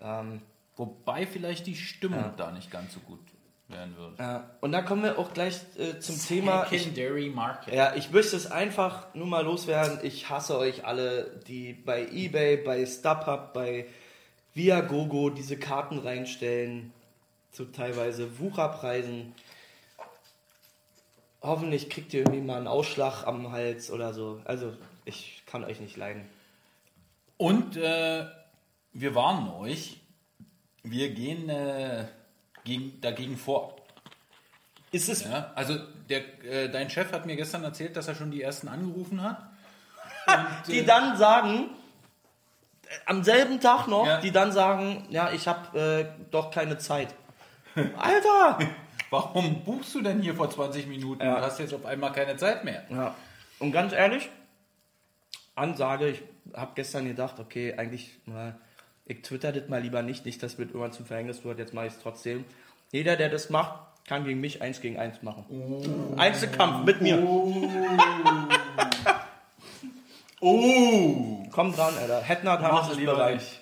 Ähm, Wobei vielleicht die Stimmung da nicht ganz so gut werden wird. äh, und da kommen wir auch gleich äh, zum Thema. Ich, Secondary Market. ja, ich möchte es einfach nur mal loswerden. Ich hasse euch alle, die bei eBay, bei StubHub, bei Viagogo diese Karten reinstellen zu teilweise Wucherpreisen. Hoffentlich kriegt ihr irgendwie mal einen Ausschlag am Hals oder so. Also, ich kann euch nicht leiden. Und äh, wir warnen euch, wir gehen äh, gegen, dagegen vor. Ist es Ja? Also der, äh, dein Chef hat mir gestern erzählt, dass er schon die ersten angerufen hat. die äh, dann sagen, äh, am selben Tag noch, Ja. die dann sagen, ja, ich habe äh, doch keine Zeit. Alter! Warum buchst du denn hier vor 20 Minuten Ja. und hast jetzt auf einmal keine Zeit mehr? Ja. Und ganz ehrlich, Ansage, ich habe gestern gedacht, okay, eigentlich, na, ich twitter das mal lieber nicht, nicht, dass mir irgendwann zum Verhängnis wird, jetzt mache ich es trotzdem. Jeder, der das macht, kann gegen mich eins gegen eins machen. Einzelkampf mit mir. Oh! Komm dran, Alter. Hettner Thomas ist bereit. nicht.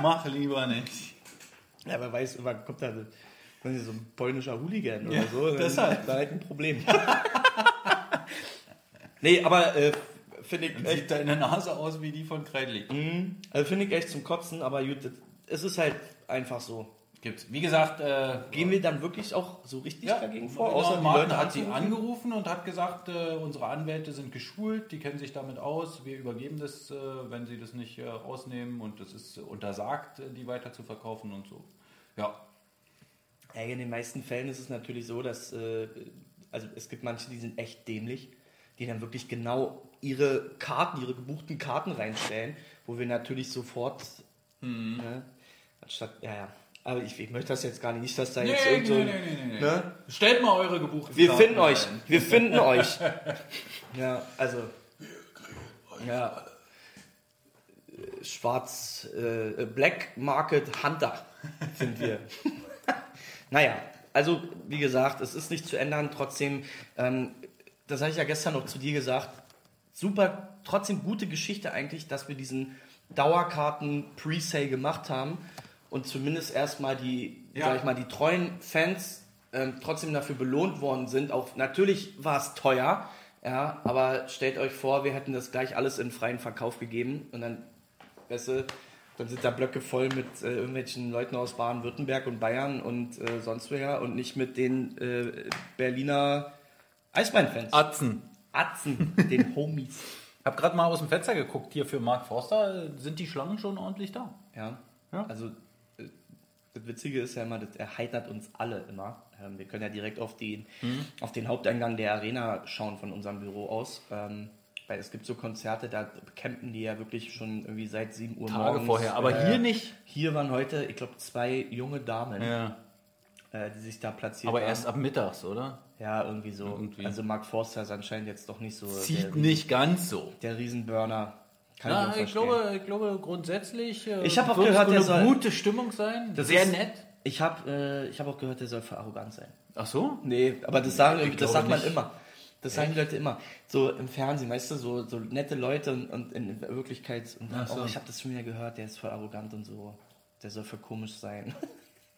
Mach lieber nicht. Ja, wer weiß, irgendwann kommt da so, so ein polnischer Hooligan oder so. dann deshalb. ist Da halt ein Problem. nee, aber äh, finde ich echt, Sieht deine Nase aus wie die von Kreidlich. also finde ich echt zum Kotzen, aber gut, es ist halt einfach so. Gibt's. Wie gesagt, äh, Gehen wir dann wirklich auch so richtig dagegen vor? Genau, Außer Martin hat sie angerufen und hat gesagt, äh, unsere Anwälte sind geschult, die kennen sich damit aus, wir übergeben das, äh, wenn sie das nicht äh, rausnehmen und es ist untersagt, äh, die weiter zu verkaufen und so. Ja, Ey, in den meisten Fällen ist es natürlich so, dass äh, also es gibt manche, die sind echt dämlich, die dann wirklich genau ihre Karten, ihre gebuchten Karten reinstellen, wo wir natürlich sofort ne, anstatt ja ja. Aber ich, ich möchte das jetzt gar nicht, nicht dass da jetzt irgend so, ne? Stellt mal eure gebuchten Wir Karten finden euch, rein. wir finden euch. Ja, also ja, schwarz äh, Black Market Hunter sind wir. naja, also wie gesagt, es ist nicht zu ändern. Trotzdem, ähm, das habe ich ja gestern noch zu dir gesagt. Super, trotzdem gute Geschichte eigentlich, dass wir diesen Dauerkarten Presale gemacht haben und zumindest erstmal die, Ja. sag ich mal, die treuen Fans ähm, trotzdem dafür belohnt worden sind. Auch natürlich war es teuer, ja, aber stellt euch vor, wir hätten das gleich alles in freien Verkauf gegeben und dann, weißt du, dann sind da Blöcke voll mit äh, irgendwelchen Leuten aus Baden-Württemberg und Bayern und äh, sonst woher und nicht mit den äh, Berliner Eisbären-Fans. Atzen. Atzen, den Homies. Ich habe gerade mal aus dem Fenster geguckt, hier für Mark Forster. Sind die Schlangen schon ordentlich da? Ja. Ja. Also äh, das Witzige ist ja immer, das erheitert uns alle immer. Ähm, wir können ja direkt auf den, Mhm. auf den Haupteingang der Arena schauen von unserem Büro aus. Ähm, weil es gibt so Konzerte, da campen die ja wirklich schon irgendwie seit 7 Uhr Tage morgens. vorher, aber Äh, hier nicht. Hier waren heute, ich glaube, zwei junge Damen, Ja. äh, die sich da platziert Aber haben. erst ab mittags, oder? Ja, irgendwie so. Irgendwie. Also Mark Forster ist anscheinend jetzt doch nicht so Sieht der, nicht ganz so. der Riesenburner. Kann Ja, ich, ich glaube, ich glaube grundsätzlich äh, Ich hab auch gehört, eine der soll- gute Stimmung sein. Das Sehr ist- nett. Ich habe äh, ich hab auch gehört, der soll für arrogant sein. Ach so? Nee, aber das sagen Ich das sagt man nicht. immer. Das sagen die Leute immer. So im Fernsehen, weißt du, so, so nette Leute und, und in Wirklichkeit. Und dann, so. oh, ich habe das schon wieder gehört, der ist voll arrogant und so. Der soll für komisch sein.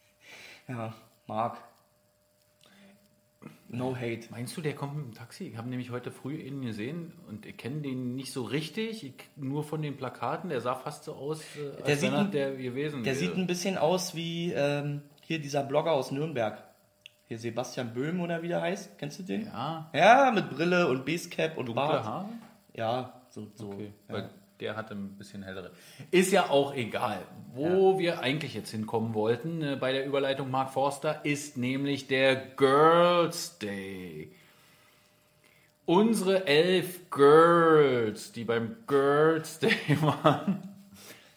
ja, Marc. No hate. Meinst du, der kommt mit dem Taxi? Ich habe nämlich heute früh ihn gesehen und ich kenne den nicht so richtig, ich, nur von den Plakaten. Der sah fast so aus, äh, Der sieht ein- der gewesen Der wäre. sieht ein bisschen aus wie ähm, hier dieser Blogger aus Nürnberg. Hier Sebastian Böhm oder wie der heißt. Kennst du den? Ja, Ja, mit Brille und Basecap und dunkle Bart. Haare? Ja, so. so. Okay, Ja. weil der hatte ein bisschen hellere. Ist ja auch egal. Wo wir eigentlich jetzt hinkommen wollten äh, bei der Überleitung Mark Forster ist nämlich der Girls Day. Unsere elf Girls, die beim Girls Day waren,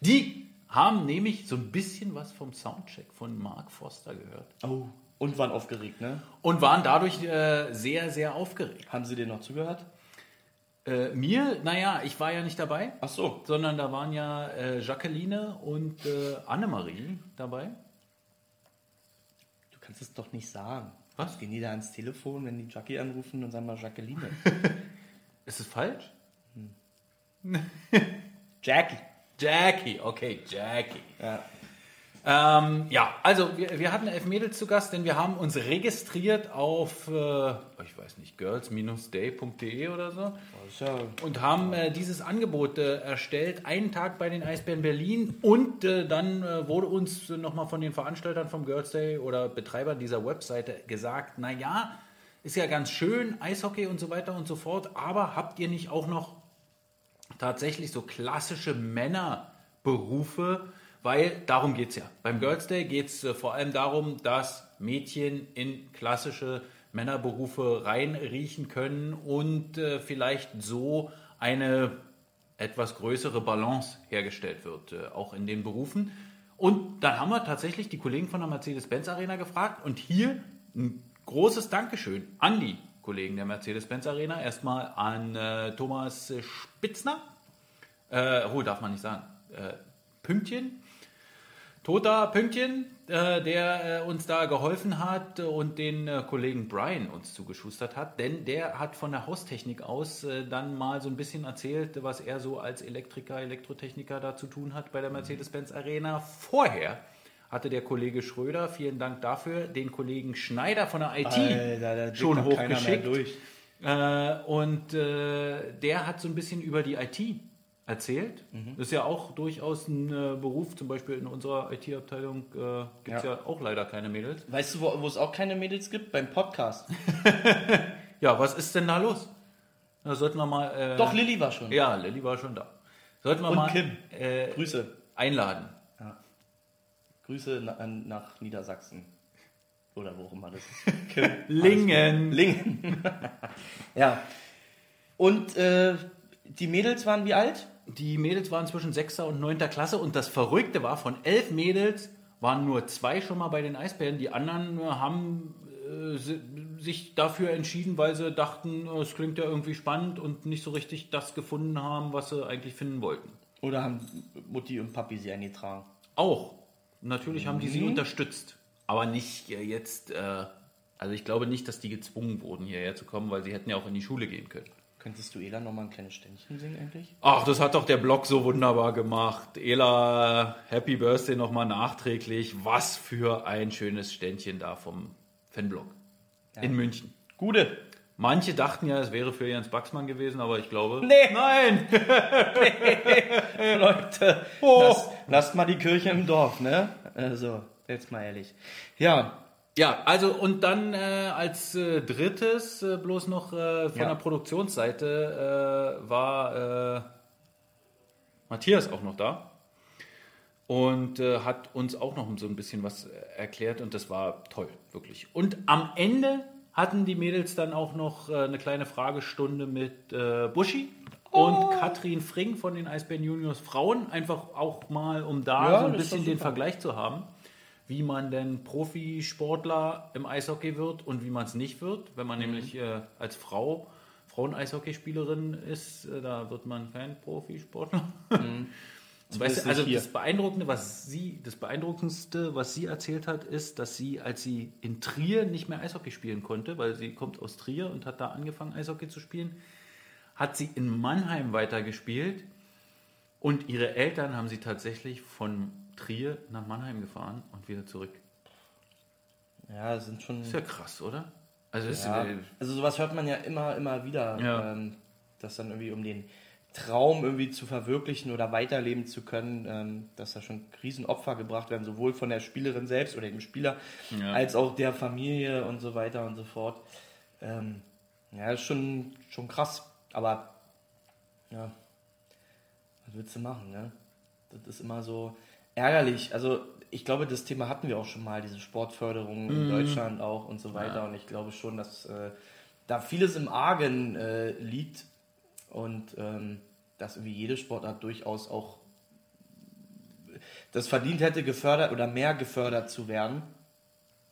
die haben nämlich so ein bisschen was vom Soundcheck von Mark Forster gehört Oh, und waren aufgeregt, ne? und waren dadurch äh, sehr, sehr aufgeregt. Haben sie dir noch zugehört? Äh, mir, naja, ich war ja nicht dabei. Ach so. sondern da waren ja äh, Jacqueline und äh, Annemarie dabei. Du kannst es doch nicht sagen. Was? Gehen die da ans Telefon, wenn die Jackie anrufen und sagen mal Jacqueline? Ist es falsch? Jackie. Jackie, okay, Jackie. Ja. Ähm, ja, also wir, wir hatten elf Mädels zu Gast, denn wir haben uns registriert auf, äh, ich weiß nicht, girls-day.de oder so. Ja und haben äh, dieses Angebot äh, erstellt, einen Tag bei den Eisbären Berlin. Und äh, dann äh, wurde uns äh, nochmal von den Veranstaltern vom Girls Day oder Betreibern dieser Webseite gesagt, naja, ist ja ganz schön, Eishockey und so weiter und so fort, aber habt ihr nicht auch noch tatsächlich so klassische Männerberufe, weil darum geht es ja. Beim Girls Day geht es äh, vor allem darum, dass Mädchen in klassische Männerberufe reinriechen können und äh, vielleicht so eine etwas größere Balance hergestellt wird, äh, auch in den Berufen. Und dann haben wir tatsächlich die Kollegen von der Mercedes-Benz Arena gefragt und hier ein großes Dankeschön an die Kollegen der Mercedes-Benz Arena. Erstmal an äh, Thomas Spitzner. Äh, oh, darf man nicht sagen. Äh, Pünktchen. Toter Pünktchen, äh, der äh, uns da geholfen hat und den äh, Kollegen Brian uns zugeschustert hat, denn der hat von der Haustechnik aus äh, dann mal so ein bisschen erzählt, was er so als Elektriker, Elektrotechniker da zu tun hat bei der Mercedes-Benz Arena. Vorher hatte der Kollege Schröder, vielen Dank dafür, den Kollegen Schneider von der IT Alter, schon hochgeschickt. durch. Äh, und äh, der hat so ein bisschen über die IT erzählt. Mhm. Das ist ja auch durchaus ein äh, Beruf, zum Beispiel in unserer IT-Abteilung äh, gibt es ja. Ja. auch leider keine Mädels. Weißt du, wo, wo es auch keine Mädels gibt? Beim Podcast. Ja, was ist denn da los? Da sollten wir mal. Äh, Doch, Lilly war schon. Ja, Lilly war schon da. Sollten wir Und mal Kim. Äh, Grüße. einladen. Grüße na, nach Niedersachsen. Oder wo auch immer das ist. Lingen. Lingen. ja. Und äh, die Mädels waren wie alt? Die Mädels waren zwischen 6. und 9. Klasse und das Verrückte war, von elf Mädels waren nur zwei schon mal bei den Eisbären. Die anderen äh, haben äh, si- sich dafür entschieden, weil sie dachten, äh, es klingt ja irgendwie spannend und nicht so richtig das gefunden haben, was sie eigentlich finden wollten. Oder haben Mutti und Papi sie eingetragen? Auch. Natürlich haben die sie unterstützt. Aber nicht äh, jetzt, äh, also ich glaube nicht, dass die gezwungen wurden, hierher zu kommen, weil sie hätten ja auch in die Schule gehen können. Könntest du Ela nochmal ein kleines Ständchen singen eigentlich? Ach, das hat doch der Blog so wunderbar gemacht. Ela, Happy Birthday nochmal nachträglich. Was für ein schönes Ständchen da vom Fanblog in München. Gute. Manche dachten ja, es wäre für Jens Baxmann gewesen, aber ich glaube. Nee. Nein! Leute, Oh. lasst, lasst mal die Kirche im Dorf, ne? Also, jetzt mal ehrlich. Ja, Ja, also und dann äh, als äh, drittes äh, bloß noch äh, von Ja. der Produktionsseite äh, war äh, Matthias auch noch da und äh, hat uns auch noch so ein bisschen was erklärt und das war toll, wirklich. Und am Ende hatten die Mädels dann auch noch äh, eine kleine Fragestunde mit äh, Buschi und Katrin Fring von den Eisbären Juniors Frauen, einfach auch mal, um da Ja, so ein bisschen den. Vergleich zu haben wie man denn Profisportler im Eishockey wird und wie man es nicht wird. Wenn man nämlich äh, als Frau Frauen-Eishockeyspielerin ist, äh, da wird man kein Profisportler. Weißt Zumindest du, also hier. das Beeindruckende, was sie, das Beeindruckendste, was sie erzählt hat, ist, dass sie, als sie in Trier nicht mehr Eishockey spielen konnte, weil sie kommt aus Trier und hat da angefangen, Eishockey zu spielen, hat sie in Mannheim weitergespielt und ihre Eltern haben sie tatsächlich von Trier nach Mannheim gefahren und wieder zurück. ja, das sind schon. Ist ja krass, oder? Also ist, Ja, äh, also sowas hört man ja immer, immer wieder, Ja. ähm, dass dann irgendwie um den Traum irgendwie zu verwirklichen oder weiterleben zu können, ähm, dass da schon Riesenopfer gebracht werden, sowohl von der Spielerin selbst oder dem Spieler, Ja. als auch der Familie und so weiter und so fort. Ähm, ja, ist schon, schon krass, aber ja, was willst du machen, ne? Das ist immer so ärgerlich. Also ich glaube, das Thema hatten wir auch schon mal, diese Sportförderung in Deutschland auch und so weiter. Ja. Und ich glaube schon, dass äh, da vieles im Argen äh, liegt und ähm, dass irgendwie jede Sportart durchaus auch das verdient hätte, gefördert oder mehr gefördert zu werden,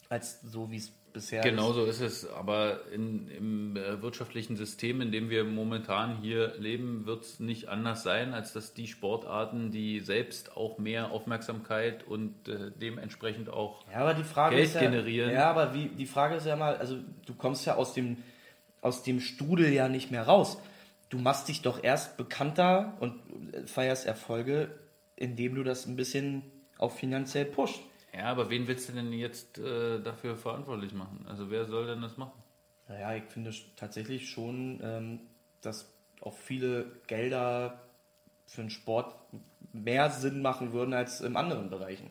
als so wie es bisher Genau ist. so ist es. Aber in, im äh, wirtschaftlichen System, in dem wir momentan hier leben, wird es nicht anders sein, als dass die Sportarten, die selbst auch mehr Aufmerksamkeit und äh, dementsprechend auch Ja, aber die Frage Geld ist ja, generieren. Ja, aber wie, die Frage ist ja mal, also du kommst ja aus dem, aus dem Strudel ja nicht mehr raus. Du machst dich doch erst bekannter und feierst Erfolge, indem du das ein bisschen auch finanziell pusht. Ja, aber wen willst du denn jetzt äh, dafür verantwortlich machen? Also wer soll denn das machen? Naja, ich finde tatsächlich schon, ähm, dass auch viele Gelder für den Sport mehr Sinn machen würden als in anderen Bereichen.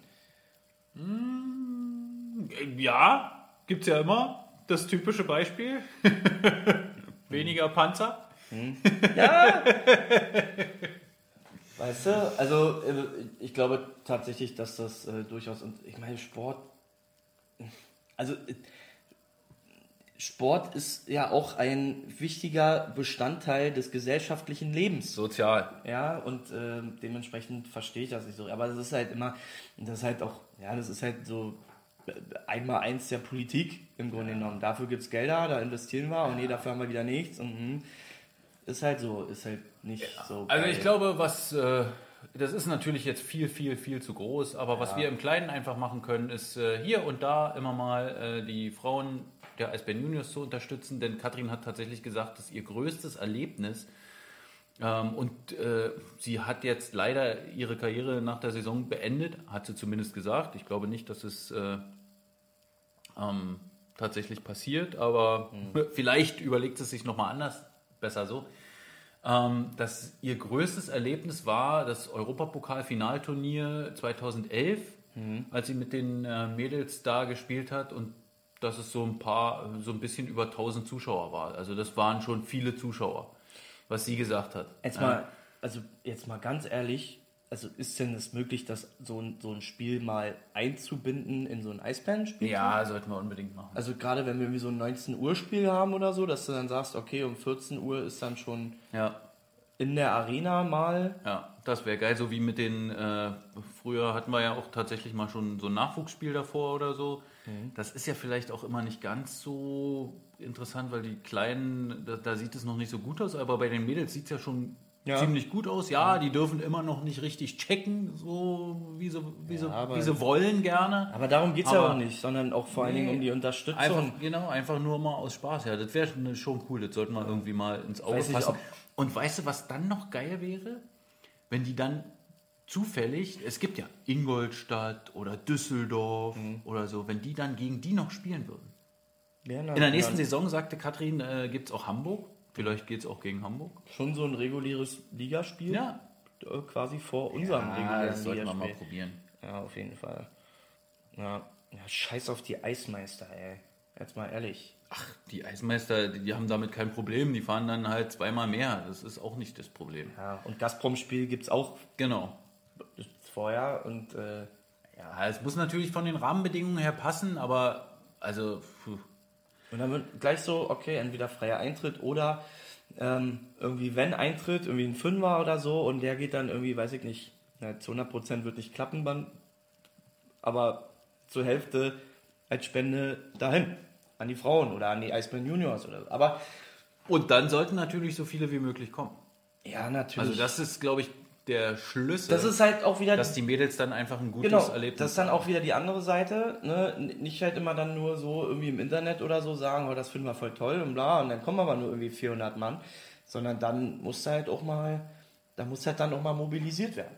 Ja, gibt's ja immer. Das typische Beispiel. Weniger Panzer. Weißt du, also äh, ich glaube tatsächlich, dass das äh, durchaus, und ich meine, Sport, also äh, Sport ist ja auch ein wichtiger Bestandteil des gesellschaftlichen Lebens. Sozial. Ja, und ähm, dementsprechend verstehe ich das nicht so. Aber das ist halt immer, das ist halt auch, ja, das ist halt so äh, einmal eins der Politik im Grunde genommen. Dafür gibt es Gelder, da investieren wir und nee, dafür haben wir wieder nichts. Und, hm, ist halt so, ist halt nicht so. Also geil. ich glaube, was äh, das ist natürlich jetzt viel, viel, viel zu groß, aber was wir im Kleinen einfach machen können, ist äh, hier und da immer mal äh, die Frauen der Eisbären Juniors zu unterstützen, denn Katrin hat tatsächlich gesagt, dass ihr größtes Erlebnis ähm, und äh, sie hat jetzt leider ihre Karriere nach der Saison beendet, hat sie zumindest gesagt. Ich glaube nicht, dass es äh, ähm, tatsächlich passiert, aber vielleicht überlegt es sich nochmal anders, besser so. Ähm, dass ihr größtes Erlebnis war das Europapokal-Finalturnier 2011, als sie mit den äh, Mädels da gespielt hat und dass es so ein paar, so ein bisschen über 1000 Zuschauer war. Also das waren schon viele Zuschauer, was sie gesagt hat. Jetzt mal, also jetzt mal ganz ehrlich, also ist denn es möglich, das so ein, so ein Spiel mal einzubinden in so ein Eisbärenspiel? Ja, sollten wir unbedingt machen. Also gerade wenn wir irgendwie so ein 19 Uhr Spiel haben oder so, dass du dann sagst, okay, um 14 Uhr ist dann schon Ja, in der Arena mal. ja, das wäre geil. So wie mit den, äh, früher hatten wir ja auch tatsächlich mal schon so ein Nachwuchsspiel davor oder so. Mhm. Das ist ja vielleicht auch immer nicht ganz so interessant, weil die Kleinen, da, da sieht es noch nicht so gut aus, aber bei den Mädels sieht es ja schon Ja. ziemlich gut aus. Ja, die dürfen immer noch nicht richtig checken, so wie sie, wie sie, aber- wie sie wollen gerne. Aber darum geht es ja auch nicht, sondern auch vor allen Nee, Dingen um die Unterstützung. Einfach, genau, einfach nur mal aus Spaß. Ja, das wäre schon, cool. Das sollte man irgendwie mal ins Auge Weiß fassen. Und weißt du, was dann noch geil wäre? Wenn die dann zufällig, es gibt ja Ingolstadt oder Düsseldorf Mhm. oder so, wenn die dann gegen die noch spielen würden. Ja, na, In der nächsten ja, Saison, sagte Katrin, äh, gibt es auch Hamburg. Vielleicht geht es auch gegen Hamburg. Schon so ein reguläres Ligaspiel. Ja, äh, Quasi vor unserem ah, regulären das sollten wir mal Ligaspiel. probieren. Ja, auf jeden Fall. Ja. ja, scheiß auf die Eismeister, ey. Jetzt mal ehrlich. Ach, die Eismeister, die, die haben damit kein Problem. Die fahren dann halt zweimal mehr. Das ist auch nicht das Problem. Ja, und Gazprom-Spiel gibt es auch Genau. vorher und äh, Ja, es muss natürlich von den Rahmenbedingungen her passen, aber also puh. Und dann wird gleich so, okay, entweder freier Eintritt oder ähm, irgendwie, wenn Eintritt, irgendwie ein Fünfer oder so und der geht dann irgendwie, weiß ich nicht, na, zu 100% wird nicht klappen, dann, aber zur Hälfte als Spende dahin. An die Frauen oder an die Eisbären Juniors oder so. Aber und dann sollten natürlich so viele wie möglich kommen. ja, natürlich. Also das ist, glaube ich, der Schlüssel, das ist halt auch wieder dass die Mädels dann einfach ein gutes Genau, Erlebnis das ist dann auch wieder die andere Seite. Ne? Nicht halt immer dann nur so irgendwie im Internet oder so sagen, oh, das finden wir voll toll und bla, und dann kommen aber nur irgendwie 400 Mann, sondern dann muss halt auch mal, da muss halt dann auch mal mobilisiert werden.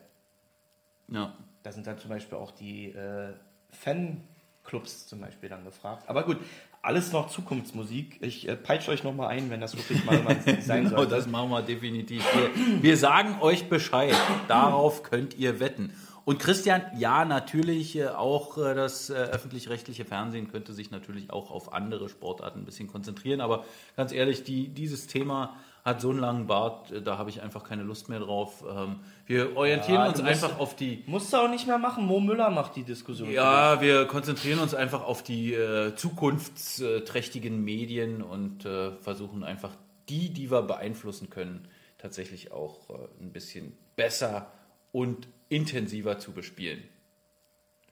Ja. Da sind dann zum Beispiel auch die äh, Fanclubs zum Beispiel dann gefragt. Aber gut, alles noch Zukunftsmusik. Ich äh, peitsche euch nochmal ein, wenn das wirklich mal was sein Genau, soll. das machen wir definitiv. Wir, wir sagen euch Bescheid. Darauf könnt ihr wetten. Und Christian, ja, natürlich äh, auch äh, das äh, öffentlich-rechtliche Fernsehen könnte sich natürlich auch auf andere Sportarten ein bisschen konzentrieren. Aber ganz ehrlich, die, dieses Thema hat so einen langen Bart, äh, da habe ich einfach keine Lust mehr drauf. Ähm, wir orientieren Ja, uns einfach auf die Musst du auch nicht mehr machen. Mo Müller macht die Diskussion. Ja, wir konzentrieren uns einfach auf die äh, zukunftsträchtigen Medien und äh, versuchen einfach die, die wir beeinflussen können, tatsächlich auch äh, ein bisschen besser und intensiver zu bespielen.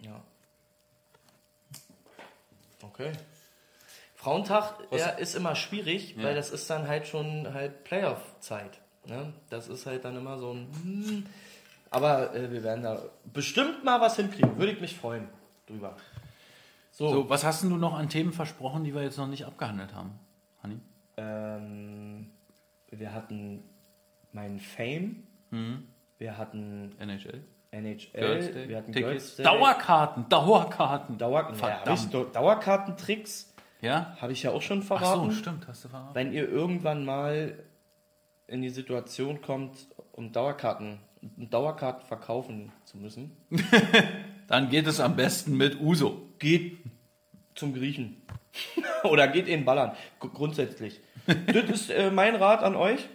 Ja. Okay. Frauentag ja, ist immer schwierig, weil das ist dann halt schon halt Playoff-Zeit. Ne? Das ist halt dann immer so ein. hm. Aber äh, wir werden da bestimmt mal was hinkriegen. Würde ich mich freuen drüber. So, So, was hast denn du noch an Themen versprochen, die wir jetzt noch nicht abgehandelt haben, Hanni? ähm, wir hatten meinen Fame, wir hatten NHL? NHL, wir hatten Tickets? Dauerkarten, Dauerkarten. Dauer, ja, doch- Dauerkartentricks Ja? habe ich ja auch schon Ach verraten. so, stimmt, hast du verraten. wenn ihr irgendwann mal in die Situation kommt, um Dauerkarten, um Dauerkarten verkaufen zu müssen, Dann geht es am besten mit Uso. geht zum Griechen. Oder geht in Ballern. Gr- Grundsätzlich. das ist äh, mein Rat an euch.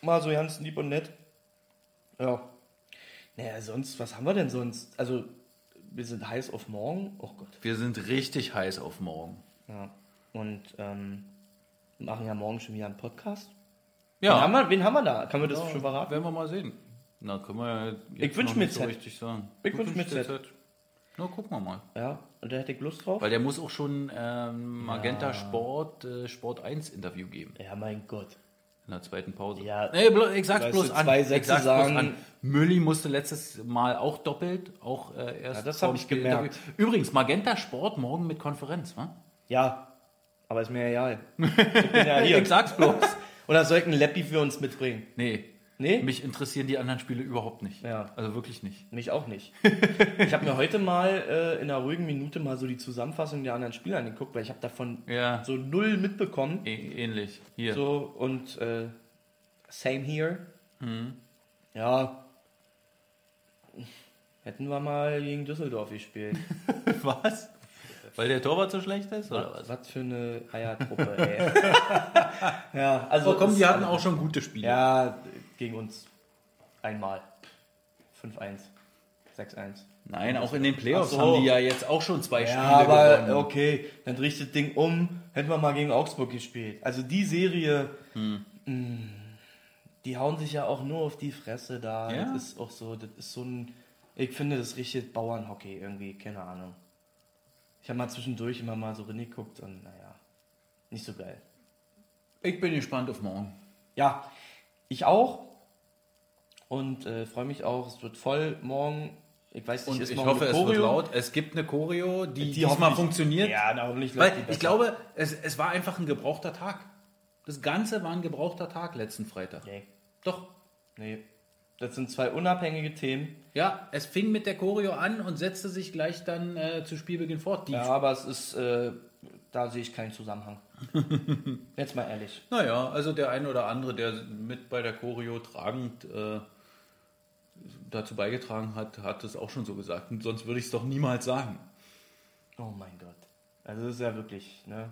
Mal so ganz lieb und nett. Ja. Naja, sonst, was haben wir denn sonst? Also, wir sind heiß auf morgen. Oh Gott. Wir sind richtig heiß auf morgen. Ja. Und ähm, machen ja morgen schon wieder einen Podcast. Ja, Wen, haben wir, wen haben wir da? Kann man das schon verraten? Werden wir mal sehen. Na, können wir ja jetzt Ich wünsch mir nicht so richtig sagen. Ich Du wünsch mir wünschst dir Z. Na, gucken wir mal. Ja, und da hätte ich Lust drauf. Weil der muss auch schon ähm, Magenta Sport, äh, Sport 1 Interview geben. Ja, mein Gott. In der zweiten Pause. Ja. nee, ich sag's bloß an. zwei ich Sätze sag's sagen- bloß an. Mülli musste letztes Mal auch doppelt, auch äh, erst. Ja, das vorm hab ich gemerkt. Interview. Übrigens, Magenta Sport morgen mit Konferenz, wa? Ja, aber ist mir egal. Ich bin ja hier. Ich sag's bloß. Oder soll ich einen Leppi für uns mitbringen? nee. Nee? Mich interessieren die anderen Spiele überhaupt nicht. Ja. Also wirklich nicht. Mich auch nicht. Ich habe mir heute mal äh, in einer ruhigen Minute mal so die Zusammenfassung der anderen Spiele angeguckt, weil ich habe davon Ja. so null mitbekommen. Ä ähnlich. Hier. So und äh, same here. Mhm. Ja. Hätten wir mal gegen Düsseldorf gespielt. Was? Weil der Torwart so schlecht ist? Oder was? Was für eine Eiertruppe, ey. ja, also. Oh, komm, die hatten auch schon gute Spiele. Ja, gegen uns einmal. 5-1. 6-1. Nein, auch in den Playoffs so. haben die ja jetzt auch schon zwei Ja, Spiele aber gewonnen. okay, dann drehe ich das Ding um, hätten wir mal gegen Augsburg gespielt. Also die Serie, Hm. mh, die hauen sich ja auch nur auf die Fresse da. Ja. Das ist auch so, das ist so ein, ich finde das richtig Bauernhockey irgendwie, keine Ahnung. Ich habe mal zwischendurch immer mal so reingeguckt und naja, nicht so geil. Ich bin gespannt auf morgen. Ja, ich auch. Und äh, freue mich auch. Es wird voll morgen. Ich weiß nicht, Und ist ich hoffe, es wird laut. Es gibt eine Choreo, die, Die diesmal funktioniert. Ja, na, hoffentlich Weil ich glaube, es, es war einfach ein gebrauchter Tag. Das Ganze war ein gebrauchter Tag letzten Freitag. Nee, Doch. nee. Das sind zwei unabhängige Themen. Ja, es fing mit der Choreo an und setzte sich gleich dann äh, zu Spielbeginn fort. Ja, aber es ist, äh, da sehe ich keinen Zusammenhang. Jetzt mal ehrlich. Naja, also der eine oder andere, der mit bei der Choreo tragend äh, dazu beigetragen hat, hat es auch schon so gesagt. Und sonst würde ich es doch niemals sagen. Oh mein Gott. Also das ist ja wirklich, ne?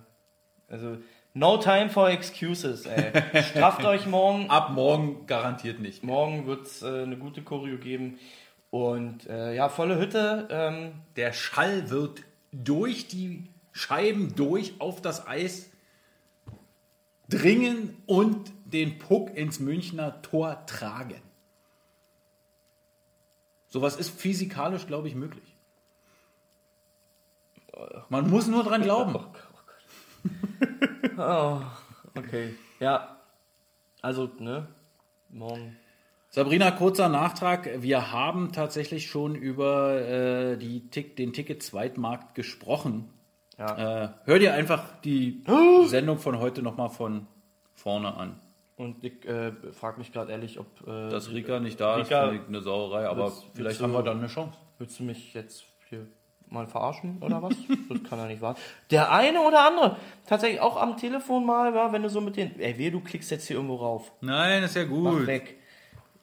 Also, no time for excuses, ey. Strafft euch morgen. Ab morgen garantiert nicht. Morgen wird es äh, eine gute Choreo geben. Und äh, ja, volle Hütte. Ähm, Der Schall wird durch die Scheiben durch auf das Eis dringen und den Puck ins Münchner Tor tragen. Sowas ist physikalisch, glaube ich, möglich. Man muss nur dran glauben. oh, okay. Ja. Also, ne? Morgen. Sabrina, kurzer Nachtrag. Wir haben tatsächlich schon über äh, die Tick, den Ticket-Zweitmarkt gesprochen. Ja. Äh, hör dir einfach die Sendung von heute nochmal von vorne an. Und ich äh, frage mich gerade ehrlich, ob. Äh, Dass Rika nicht da ist, Rika, finde ich eine Sauerei, aber willst- vielleicht willst haben du- wir dann eine Chance. Willst du mich jetzt hier mal verarschen oder was? das kann ja nicht wahr. Der eine oder andere, tatsächlich auch am Telefon mal, ja, wenn du so mit den. Ey, weh, du klickst jetzt hier irgendwo rauf. Nein, ist ja Mach gut. weg.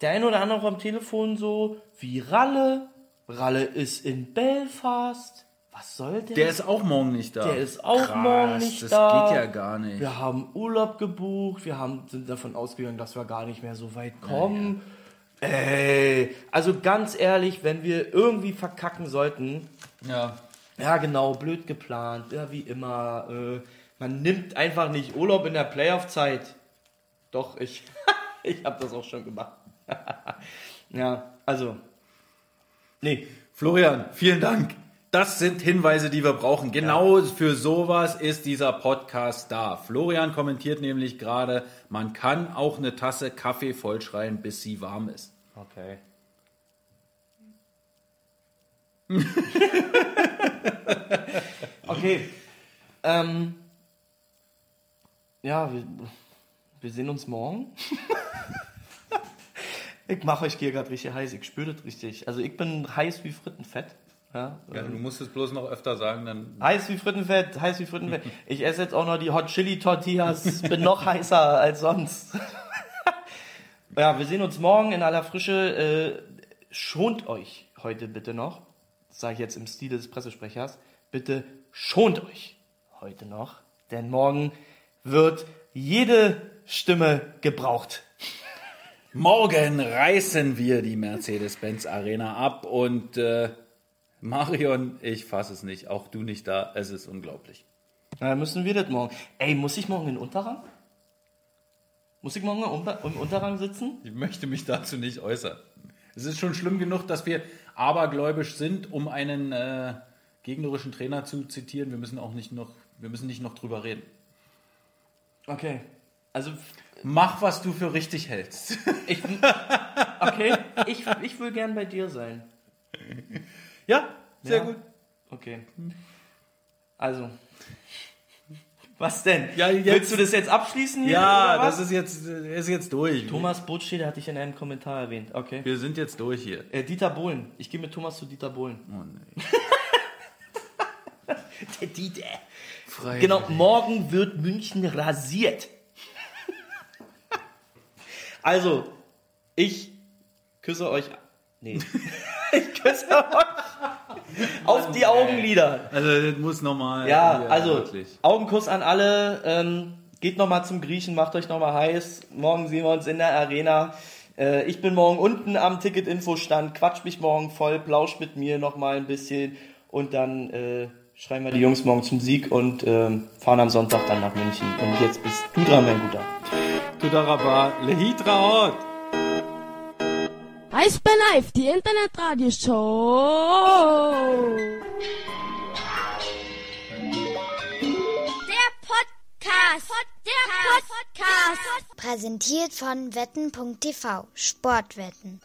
Der eine oder andere auch am Telefon so, wie Ralle. Ralle ist in Belfast. Was soll der? Der ist auch morgen nicht da. Der ist auch Krass, morgen nicht das da. geht ja gar nicht. Wir haben Urlaub gebucht, wir haben, sind davon ausgegangen, dass wir gar nicht mehr so weit kommen. Ey, also ganz ehrlich, wenn wir irgendwie verkacken sollten, Ja. ja genau, blöd geplant, ja wie immer, äh, man nimmt einfach nicht Urlaub in der Playoff-Zeit. Doch, ich, ich habe das auch schon gemacht. ja, also, nee, Florian, vielen Dank. Das sind Hinweise, die wir brauchen. Genau für sowas ist dieser Podcast da. Florian kommentiert nämlich gerade, man kann auch eine Tasse Kaffee vollschreien, bis sie warm ist. okay. okay. Ähm, ja, wir, wir sehen uns morgen. ich mache euch hier gerade richtig heiß. Ich spüre das richtig. Also ich bin heiß wie Frittenfett. Ja, Ja, du musst es bloß noch öfter sagen, dann Heiß wie Frittenfett, heiß wie Frittenfett. Ich esse jetzt auch noch die Hot Chili Tortillas, bin noch heißer als sonst. ja, wir sehen uns morgen in aller Frische. Äh, schont euch heute bitte noch, sage ich jetzt im Stil des Pressesprechers, bitte schont euch heute noch, denn morgen wird jede Stimme gebraucht. Morgen reißen wir die Mercedes-Benz Arena ab und äh, Marion, ich fasse es nicht, auch du nicht da, es ist unglaublich. Na, dann müssen wir das morgen. Ey, muss ich morgen in Unterrang? Muss ich morgen im Unterrang sitzen? Ich möchte mich dazu nicht äußern. Es ist schon schlimm genug, dass wir abergläubisch sind, um einen äh, gegnerischen Trainer zu zitieren. Wir müssen auch nicht noch, wir müssen nicht noch drüber reden. Okay. Also, Mach, was du für richtig hältst. ich, okay, ich, ich will gern bei dir sein. ja, sehr Ja? gut. Okay. Also. Was denn? Ja, jetzt- Willst du das jetzt abschließen? hier, Ja, das ist jetzt, ist jetzt durch. Thomas Butschede hatte ich in einem Kommentar erwähnt. Okay. Wir sind jetzt durch hier. Äh, Dieter Bohlen. Ich gehe mit Thomas zu Dieter Bohlen. Oh, nee. Der Dieter. Frei. Genau, morgen wird München rasiert. Also, ich küsse euch. Nee. ich küsse euch Auf die Augenlider. Also das muss nochmal. Ja, ja, also wirklich. Augenkuss an alle. Ähm, geht nochmal zum Griechen, macht euch nochmal heiß. Morgen sehen wir uns in der Arena. Äh, ich bin morgen unten am Ticket-Infostand. Quatsch mich morgen voll, plausch mit mir nochmal ein bisschen. Und dann äh, schreiben wir die Jungs morgen zum Sieg und äh, fahren am Sonntag dann nach München. Und jetzt bist du dran, mein Guter. Tudaraba, Lehitra Eis Ben Live, die Internetradioshow. Der Podcast. Der Podcast. Präsentiert von wetten.tv Sportwetten.